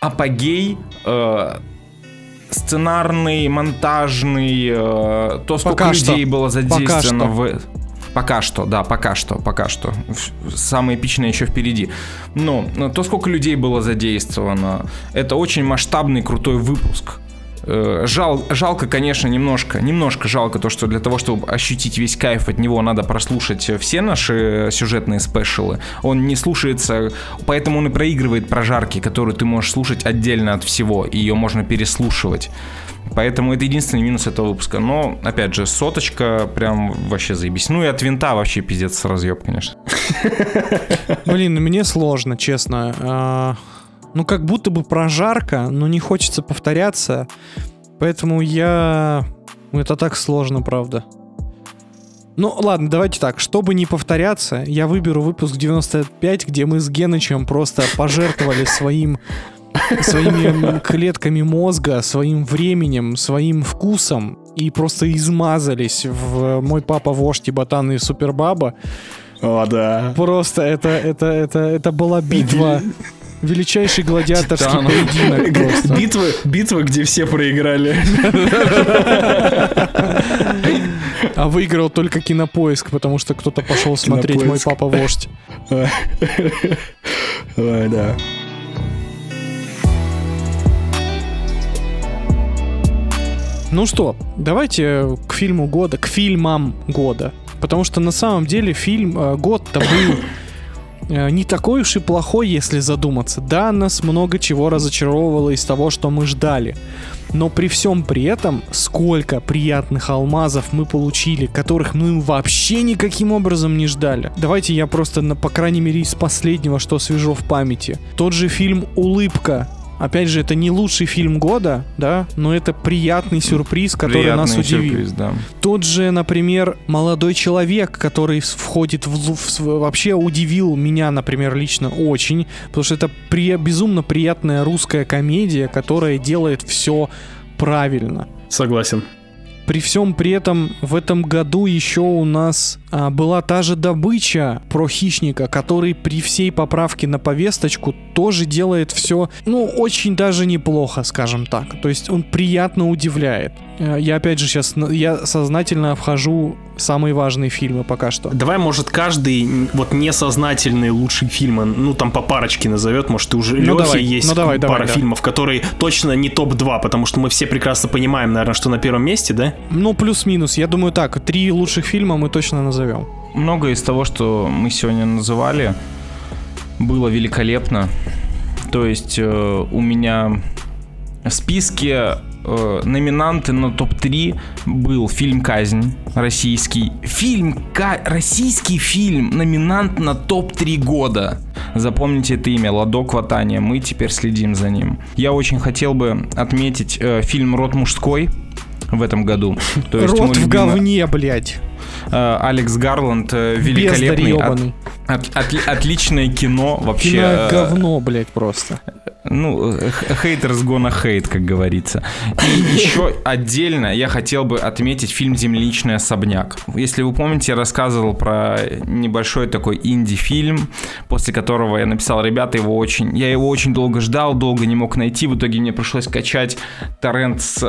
апогей э, сценарный, монтажный, э, то, сколько пока людей что. было задействовано в... Пока что, да, пока что, пока что. Самое эпичное еще впереди. Но то, сколько людей было задействовано, это очень масштабный, крутой выпуск. Э, жал, жалко, конечно, немножко, немножко жалко то, что для того, чтобы ощутить весь кайф от него, надо прослушать все наши сюжетные спешилы. Он не слушается, поэтому он и проигрывает прожарки, которую ты можешь слушать отдельно от всего, и ее можно переслушивать. Поэтому это единственный минус этого выпуска. Но, опять же, соточка прям вообще заебись. Ну и от винта вообще пиздец разъеб, конечно. Блин, ну мне сложно, честно. Ну, как будто бы прожарка, но не хочется повторяться. Поэтому я... Ну, это так сложно, правда. Ну, ладно, давайте так. Чтобы не повторяться, я выберу выпуск 95, где мы с Генычем просто пожертвовали своим своими клетками мозга, своим временем, своим вкусом и просто измазались в «Мой папа вождь и ботан и супербаба». О, да. Просто это, это, это, это была битва величайший гладиаторский Титанов. поединок. Битва, битва, где все проиграли. А выиграл только кинопоиск, потому что кто-то пошел смотреть «Мой папа вождь». Ой, да. Ну что, давайте к фильму года, к фильмам года. Потому что на самом деле фильм э, год-то был не такой уж и плохой, если задуматься. Да, нас много чего разочаровывало из того, что мы ждали. Но при всем при этом, сколько приятных алмазов мы получили, которых мы вообще никаким образом не ждали. Давайте я просто, на, по крайней мере, из последнего, что свежо в памяти. Тот же фильм «Улыбка» Опять же, это не лучший фильм года, да, но это приятный сюрприз, который приятный нас удивил. Сюрприз, да. Тот же, например, молодой человек, который входит в, в вообще удивил меня, например, лично очень, потому что это при, безумно приятная русская комедия, которая делает все правильно. Согласен. При всем при этом в этом году еще у нас а, была та же добыча про хищника, который при всей поправке на повесточку тоже делает все, ну, очень даже неплохо, скажем так. То есть он приятно удивляет. Э, я опять же сейчас, я сознательно обхожу самые важные фильмы пока что. Давай, может, каждый вот несознательный лучший фильм, ну там по парочке назовет, может, уже ну, Лехи давай, есть ну, давай, пара давай, фильмов, да. которые точно не топ-2, потому что мы все прекрасно понимаем, наверное, что на первом месте, да? Ну, плюс-минус. Я думаю так, три лучших фильма мы точно назовем. Многое из того, что мы сегодня называли, было великолепно. То есть э, у меня в списке э, номинанты на топ-3 был фильм «Казнь» российский. Фильм, ка- российский фильм, номинант на топ-3 года. Запомните это имя, Ладо Кватания. Мы теперь следим за ним. Я очень хотел бы отметить э, фильм «Род мужской», в этом году. То есть Рот в говне, блядь. Э, Алекс Гарланд э, великолепный. От, от, от, отличное кино вообще. Кино э, говно, блядь, просто ну, haters gonna hate, как говорится. И еще отдельно я хотел бы отметить фильм «Земляничный особняк». Если вы помните, я рассказывал про небольшой такой инди-фильм, после которого я написал, ребята, его очень... Я его очень долго ждал, долго не мог найти, в итоге мне пришлось качать торрент с,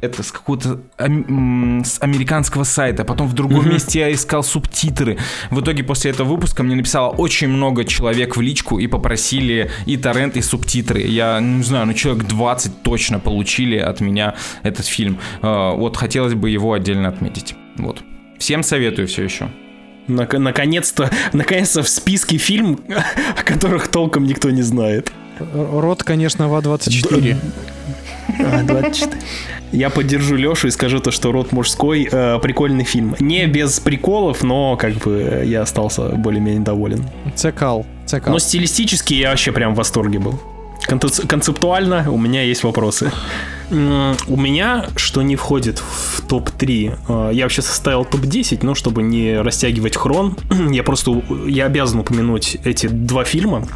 это, с какого-то с американского сайта, потом в другом месте я искал субтитры. В итоге после этого выпуска мне написало очень много человек в личку и попросили и торрент, и субтитры. Я не знаю, ну человек 20 точно получили от меня этот фильм. А, вот хотелось бы его отдельно отметить. Вот. Всем советую все еще. Наконец-то, наконец-то в списке фильм, о которых толком никто не знает. Рот, конечно, ВА-24. А, Я поддержу Лешу и скажу то, что «Рот мужской» э, прикольный фильм. Не без приколов, но как бы я остался более-менее доволен. Цекал, цекал. Но стилистически я вообще прям в восторге был. Концептуально у меня есть вопросы. У меня, что не входит в топ-3, э, я вообще составил топ-10, но чтобы не растягивать хрон, я просто, я обязан упомянуть эти два фильма.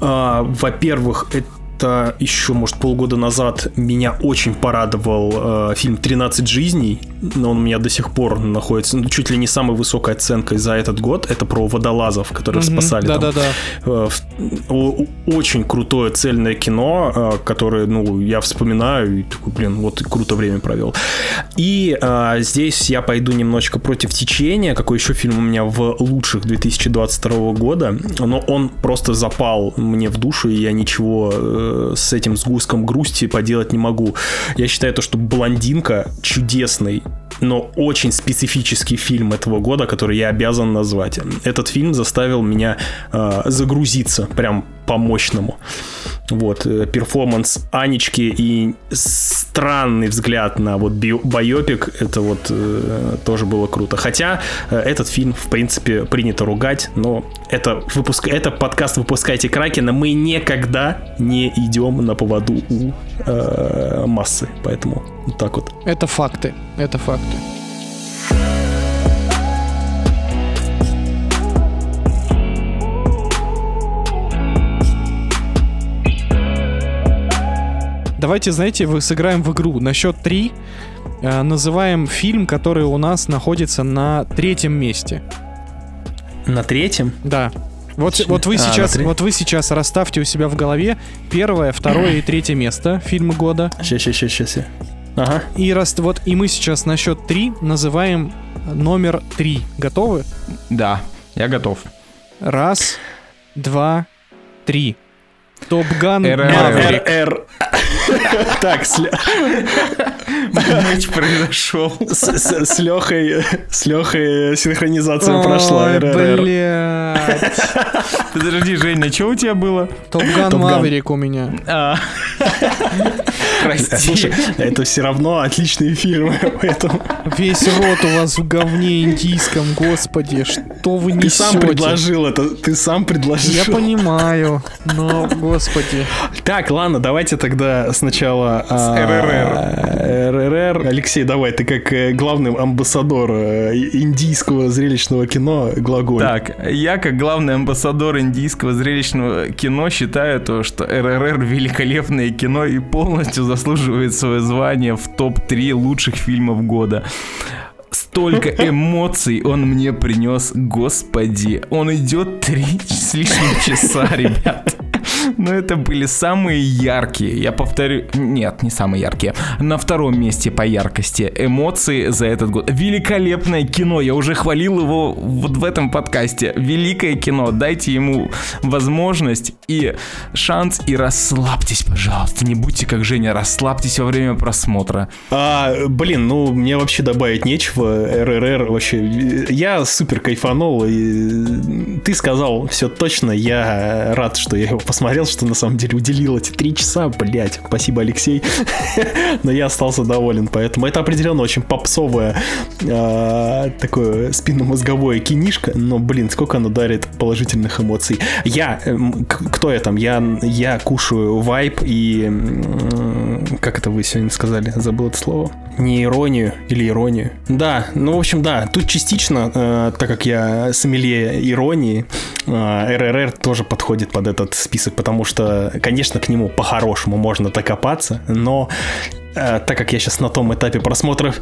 Э, во-первых, это это еще, может, полгода назад меня очень порадовал э, фильм «13 жизней», но он у меня до сих пор находится ну, чуть ли не самой высокой оценкой за этот год. Это про водолазов, которых mm-hmm, спасали. Да-да-да. Э, очень крутое цельное кино, э, которое, ну, я вспоминаю и такой, блин, вот круто время провел. И э, здесь я пойду немножечко против течения. Какой еще фильм у меня в лучших 2022 года, но он просто запал мне в душу, и я ничего с этим сгустком грусти поделать не могу. Я считаю то, что «Блондинка» чудесный но очень специфический фильм этого года, который я обязан назвать. Этот фильм заставил меня э, загрузиться прям по-мощному. Вот, э, перформанс Анечки и странный взгляд на вот байопик, это вот э, тоже было круто. Хотя э, этот фильм, в принципе, принято ругать, но это, выпуск, это подкаст «Выпускайте Кракена», мы никогда не идем на поводу у э, массы, поэтому вот так вот. Это факты, это факты. Давайте, знаете, вы сыграем в игру. На счет три э, называем фильм, который у нас находится на третьем месте. На третьем? Да. Вот, вот вы а, сейчас, вот вы сейчас расставьте у себя в голове первое, второе и третье место фильма года. Сейчас, сейчас, сейчас, сейчас. Ага. И раз вот и мы сейчас на счет три называем номер три. Готовы? Да, я готов. Раз, два, три. Топган РРР. Так, матч произошел. С Лехой, синхронизация прошла. Блядь. Подожди, Женя, что у тебя было? Топган Маверик у меня. А. Прости. Слушай, это все равно отличные фильмы, поэтому... Весь рот у вас в говне индийском, господи, что вы несете? Ты сам предложил это, ты сам предложил. Я понимаю, но, господи. Так, ладно, давайте тогда сначала... С РРР. РРР. Алексей, давай, ты как э, главный амбассадор э, индийского зрелищного кино глаголь. Так, я как главный амбассадор индийского зрелищного кино считаю то, что РРР великолепное кино и полностью заслуживает свое звание в топ-3 лучших фильмов года. Столько эмоций он мне принес, господи. Он идет три с лишним часа, ребят. Но это были самые яркие, я повторю, нет, не самые яркие, на втором месте по яркости эмоции за этот год. Великолепное кино, я уже хвалил его вот в этом подкасте. Великое кино, дайте ему возможность и шанс, и расслабьтесь, пожалуйста. Не будьте как Женя, расслабьтесь во время просмотра. А, блин, ну, мне вообще добавить нечего. РРР вообще, я супер кайфанул, и ты сказал все точно, я рад, что я его посмотрел, что на самом деле уделил эти три часа, блять, спасибо, Алексей. Но я остался доволен, поэтому это определенно очень попсовое э, такое спинномозговое кинишко, но, блин, сколько оно дарит положительных эмоций. Я, э, кто я там? Я, я кушаю вайп и... Э, как это вы сегодня сказали? Забыл это слово. Не иронию или иронию. Да, ну, в общем, да, тут частично, э, так как я сомелье иронии, э, РРР тоже подходит под этот список, потому что, конечно, к нему по-хорошему можно докопаться, но э, так как я сейчас на том этапе просмотров,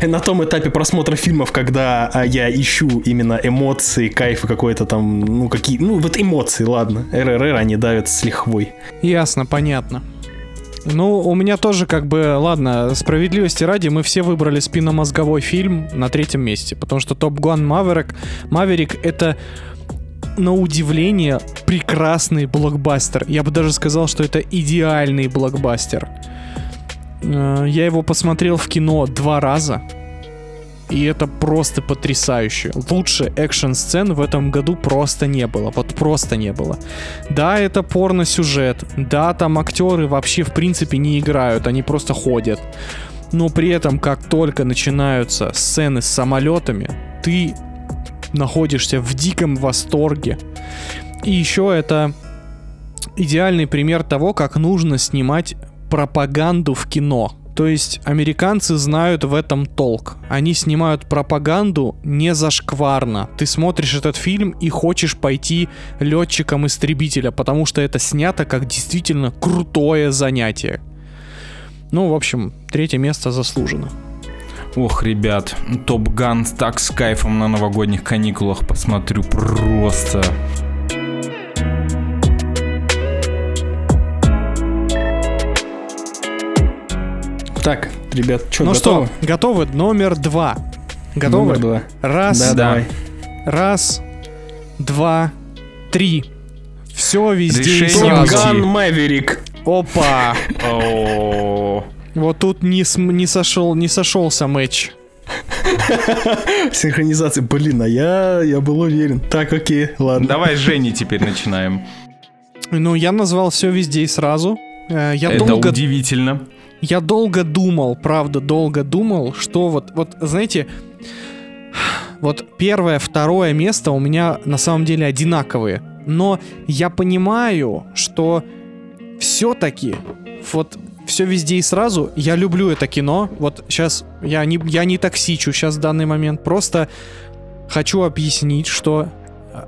на том этапе просмотра фильмов, когда э, я ищу именно эмоции, кайфы какой-то там, ну какие, ну вот эмоции, ладно, РРР они давят с лихвой. Ясно, понятно. Ну, у меня тоже как бы, ладно, справедливости ради, мы все выбрали спинномозговой фильм на третьем месте, потому что Топ Ган Маверик, Маверик это на удивление прекрасный блокбастер. Я бы даже сказал, что это идеальный блокбастер. Э, я его посмотрел в кино два раза. И это просто потрясающе. Лучше экшн-сцен в этом году просто не было. Вот просто не было. Да, это порно-сюжет. Да, там актеры вообще в принципе не играют, они просто ходят. Но при этом, как только начинаются сцены с самолетами, ты находишься в диком восторге. И еще это идеальный пример того, как нужно снимать пропаганду в кино. То есть американцы знают в этом толк. Они снимают пропаганду не зашкварно. Ты смотришь этот фильм и хочешь пойти летчиком истребителя, потому что это снято как действительно крутое занятие. Ну, в общем, третье место заслужено. Ох, ребят, Топ Ган так с кайфом на новогодних каникулах посмотрю просто. Так, ребят, что, ну готовы? что, готовы? Номер два. Готовы? Номер два. Раз, да, давай. раз, два, три. Все везде Решение. Ган Мэверик. Опа. Вот тут не, не сошел, не сошелся матч. Синхронизация, блин, а я, я был уверен. Так, окей, ладно. Давай Жене теперь начинаем. Ну, я назвал все везде и сразу. Э, я Это долго... удивительно. Я долго думал, правда, долго думал, что вот, вот, знаете, вот первое, второе место у меня на самом деле одинаковые. Но я понимаю, что все-таки вот все везде и сразу. Я люблю это кино. Вот сейчас я не, я не токсичу сейчас в данный момент. Просто хочу объяснить, что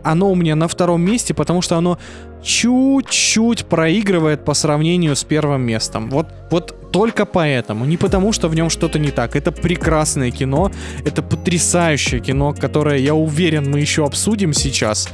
оно у меня на втором месте, потому что оно чуть-чуть проигрывает по сравнению с первым местом. Вот, вот только поэтому. Не потому, что в нем что-то не так. Это прекрасное кино, это потрясающее кино, которое, я уверен, мы еще обсудим сейчас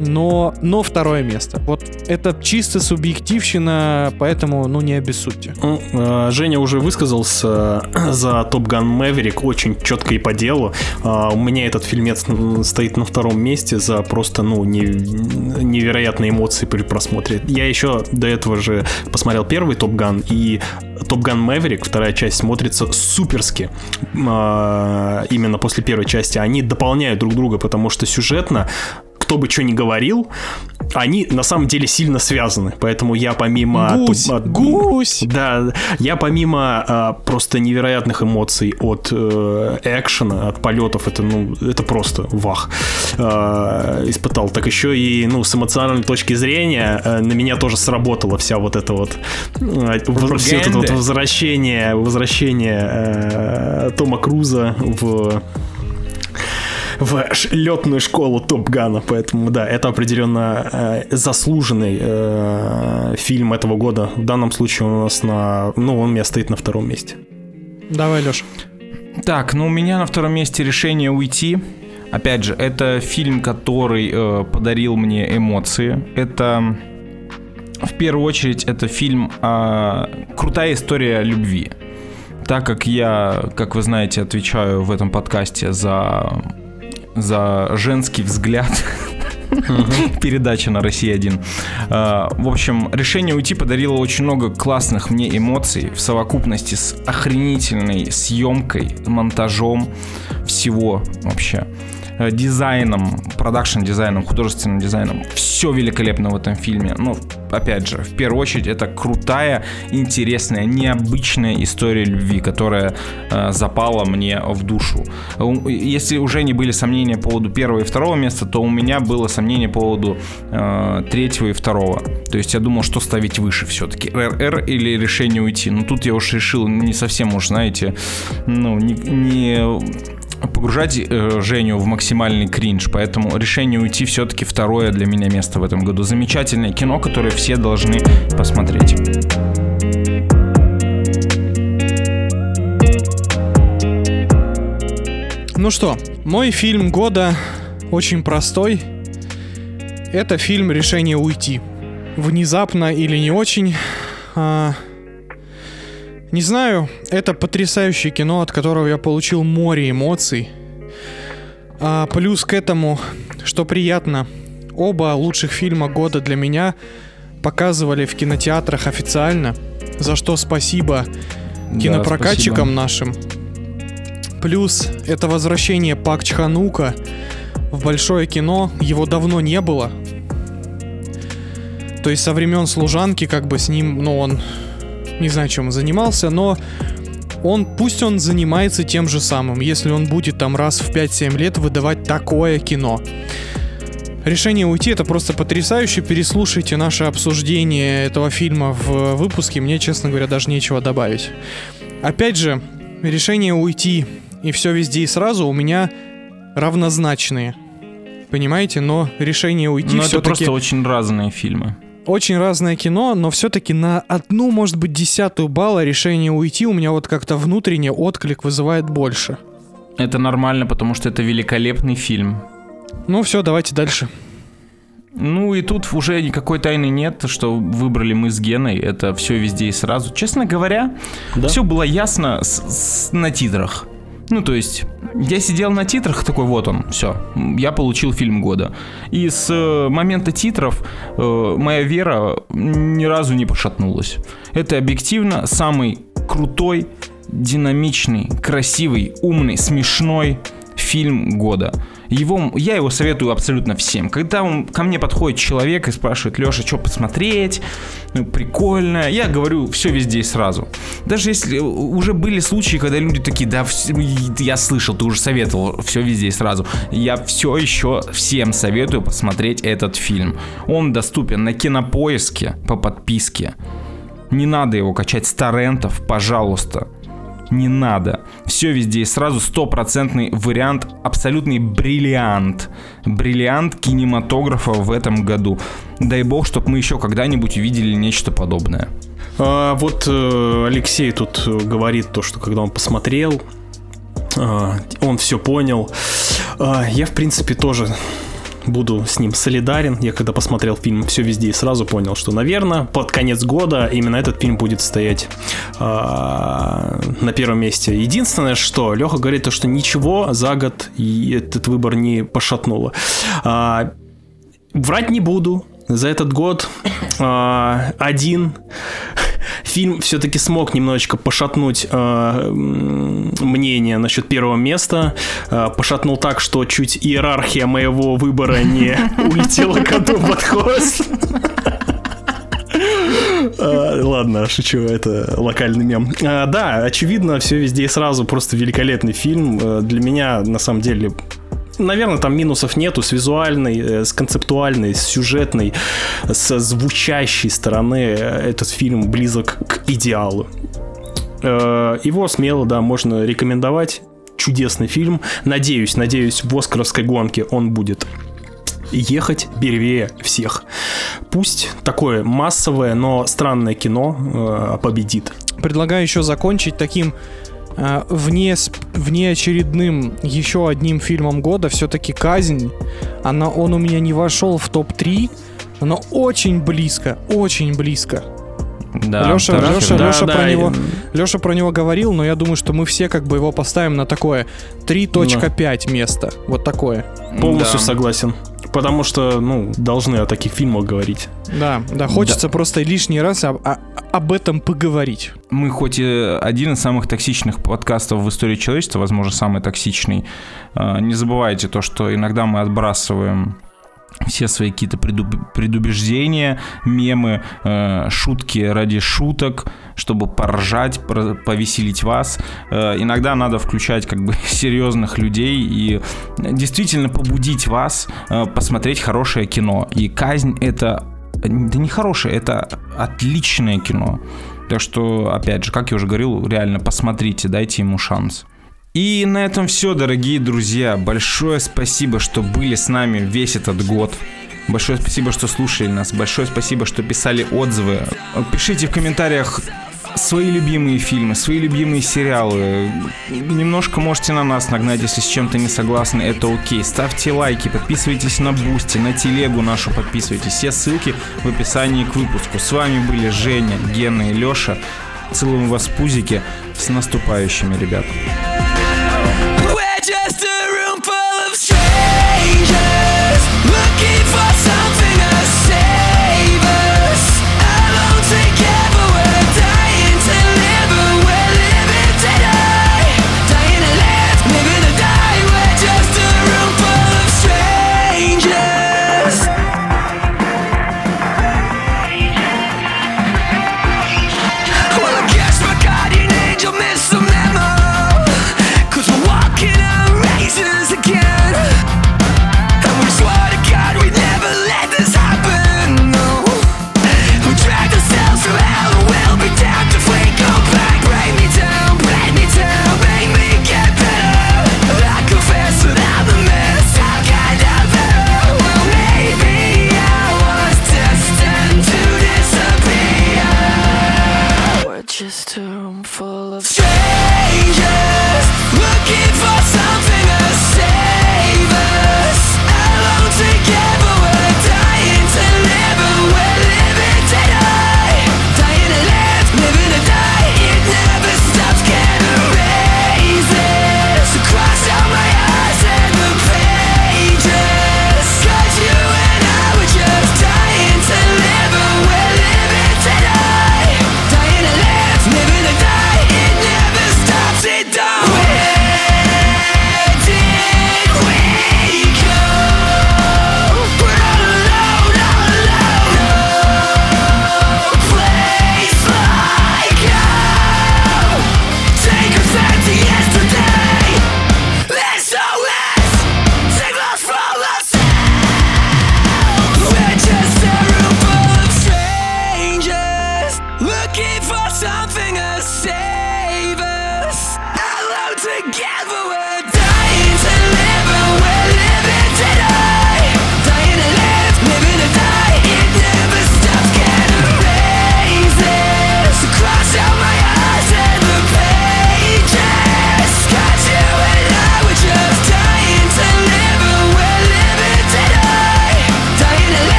но, но второе место. Вот это чисто субъективщина, поэтому, ну, не обессудьте. Ну, э, Женя уже высказался за Top Gun Maverick очень четко и по делу. А, у меня этот фильмец стоит на втором месте за просто, ну, невероятные эмоции при просмотре. Я еще до этого же посмотрел первый Top Gun, и Top Gun Maverick, вторая часть, смотрится суперски. Именно после первой части. Они дополняют друг друга, потому что сюжетно кто бы что ни говорил, они на самом деле сильно связаны. Поэтому я помимо... Гусь! От, гусь! Да, я помимо а, просто невероятных эмоций от э, экшена, от полетов, это, ну, это просто вах. Э, испытал. Так еще и, ну, с эмоциональной точки зрения э, на меня тоже сработала вся вот эта вот... Э, все это вот возвращение, возвращение э, Тома Круза в в летную школу Топ-Гана, поэтому да, это определенно э, заслуженный э, фильм этого года. В данном случае у нас на, ну, он у меня стоит на втором месте. Давай, Леша. Так, ну у меня на втором месте решение уйти. Опять же, это фильм, который э, подарил мне эмоции. Это в первую очередь это фильм э, крутая история любви. Так как я, как вы знаете, отвечаю в этом подкасте за за женский взгляд. Передача на России 1. А, в общем, решение уйти подарило очень много классных мне эмоций в совокупности с охренительной съемкой, монтажом всего вообще. Э, дизайном, продакшн дизайном, художественным дизайном. Все великолепно в этом фильме. Ну, опять же, в первую очередь, это крутая, интересная, необычная история любви, которая э, запала мне в душу. Если уже не были сомнения по поводу первого и второго места, то у меня было сомнение по поводу э, третьего и второго. То есть я думал, что ставить выше все-таки. РР или решение уйти. Но тут я уж решил не совсем уж, знаете, ну, не, не погружать э, Женю в максимальный кринж, поэтому решение уйти все-таки второе для меня место в этом году. Замечательное кино, которое все должны посмотреть. Ну что, мой фильм года очень простой. Это фильм «Решение уйти». Внезапно или не очень, а, не знаю, это потрясающее кино, от которого я получил море эмоций. А плюс к этому, что приятно, оба лучших фильма года для меня показывали в кинотеатрах официально, за что спасибо кинопрокатчикам да, спасибо. нашим. Плюс это возвращение Пак Чханука в большое кино, его давно не было. То есть со времен служанки, как бы с ним, ну он не знаю, чем он занимался, но он, пусть он занимается тем же самым, если он будет там раз в 5-7 лет выдавать такое кино. Решение уйти это просто потрясающе. Переслушайте наше обсуждение этого фильма в выпуске. Мне, честно говоря, даже нечего добавить. Опять же, решение уйти и все везде и сразу у меня равнозначные. Понимаете, но решение уйти Но это просто очень разные фильмы очень разное кино, но все-таки на одну, может быть, десятую балла решение уйти у меня вот как-то внутренне отклик вызывает больше. Это нормально, потому что это великолепный фильм. Ну все, давайте дальше. Ну и тут уже никакой тайны нет, что выбрали мы с Геной. Это все везде и сразу. Честно говоря, да? все было ясно с, с, на титрах. Ну, то есть, я сидел на титрах, такой, вот он, все, я получил фильм года. И с э, момента титров э, моя вера ни разу не пошатнулась. Это объективно самый крутой, динамичный, красивый, умный, смешной фильм года. Его, я его советую абсолютно всем. Когда он, ко мне подходит человек и спрашивает, Леша, что посмотреть, ну, прикольно, я говорю все везде и сразу. Даже если уже были случаи, когда люди такие, да, я слышал, ты уже советовал все везде и сразу. Я все еще всем советую посмотреть этот фильм. Он доступен на кинопоиске по подписке. Не надо его качать с торрентов, пожалуйста. Не надо. Все везде и сразу стопроцентный вариант, абсолютный бриллиант. Бриллиант кинематографа в этом году. Дай бог, чтобы мы еще когда-нибудь увидели нечто подобное. А, вот э, Алексей тут говорит то, что когда он посмотрел, э, он все понял. Э, я, в принципе, тоже буду с ним солидарен. Я когда посмотрел фильм «Все везде» и сразу понял, что, наверное, под конец года именно этот фильм будет стоять э, на первом месте. Единственное, что Леха говорит, то, что ничего за год этот выбор не пошатнуло. Э, врать не буду. За этот год э, один фильм все-таки смог немножечко пошатнуть э, мнение насчет первого места. Э, пошатнул так, что чуть иерархия моего выбора не улетела коту под хвост. Uh, ладно, шучу, это локальный мем. Uh, да, очевидно, все везде и сразу просто великолепный фильм. Uh, для меня, на самом деле, наверное, там минусов нету с визуальной, э, с концептуальной, с сюжетной, с звучащей стороны этот фильм близок к идеалу. Э, его смело, да, можно рекомендовать. Чудесный фильм. Надеюсь, надеюсь, в Оскаровской гонке он будет ехать первее всех. Пусть такое массовое, но странное кино э, победит. Предлагаю еще закончить таким Э, вне, вне очередным еще одним фильмом года все-таки «Казнь». Она, он у меня не вошел в топ-3, но очень близко, очень близко. Да, Леша, да, Леша, да, Леша, да, про да, него, и... Леша про него говорил, но я думаю, что мы все как бы его поставим на такое 3.5 да. место. Вот такое. Полностью да. согласен. Потому что, ну, должны о таких фильмах говорить. Да, да, хочется да. просто лишний раз об, о, об этом поговорить. Мы хоть и один из самых токсичных подкастов в истории человечества, возможно, самый токсичный, а, не забывайте то, что иногда мы отбрасываем все свои какие-то предуб- предубеждения, мемы, э, шутки ради шуток, чтобы поржать, повеселить вас. Э, иногда надо включать как бы серьезных людей и действительно побудить вас э, посмотреть хорошее кино. И казнь это да не хорошее, это отличное кино. Так что, опять же, как я уже говорил, реально посмотрите, дайте ему шанс. И на этом все, дорогие друзья. Большое спасибо, что были с нами весь этот год. Большое спасибо, что слушали нас. Большое спасибо, что писали отзывы. Пишите в комментариях свои любимые фильмы, свои любимые сериалы. Немножко можете на нас нагнать, если с чем-то не согласны, это окей. Ставьте лайки, подписывайтесь на Бусти, на телегу нашу подписывайтесь. Все ссылки в описании к выпуску. С вами были Женя, Гена и Леша. Целуем вас пузики. С наступающими, I just do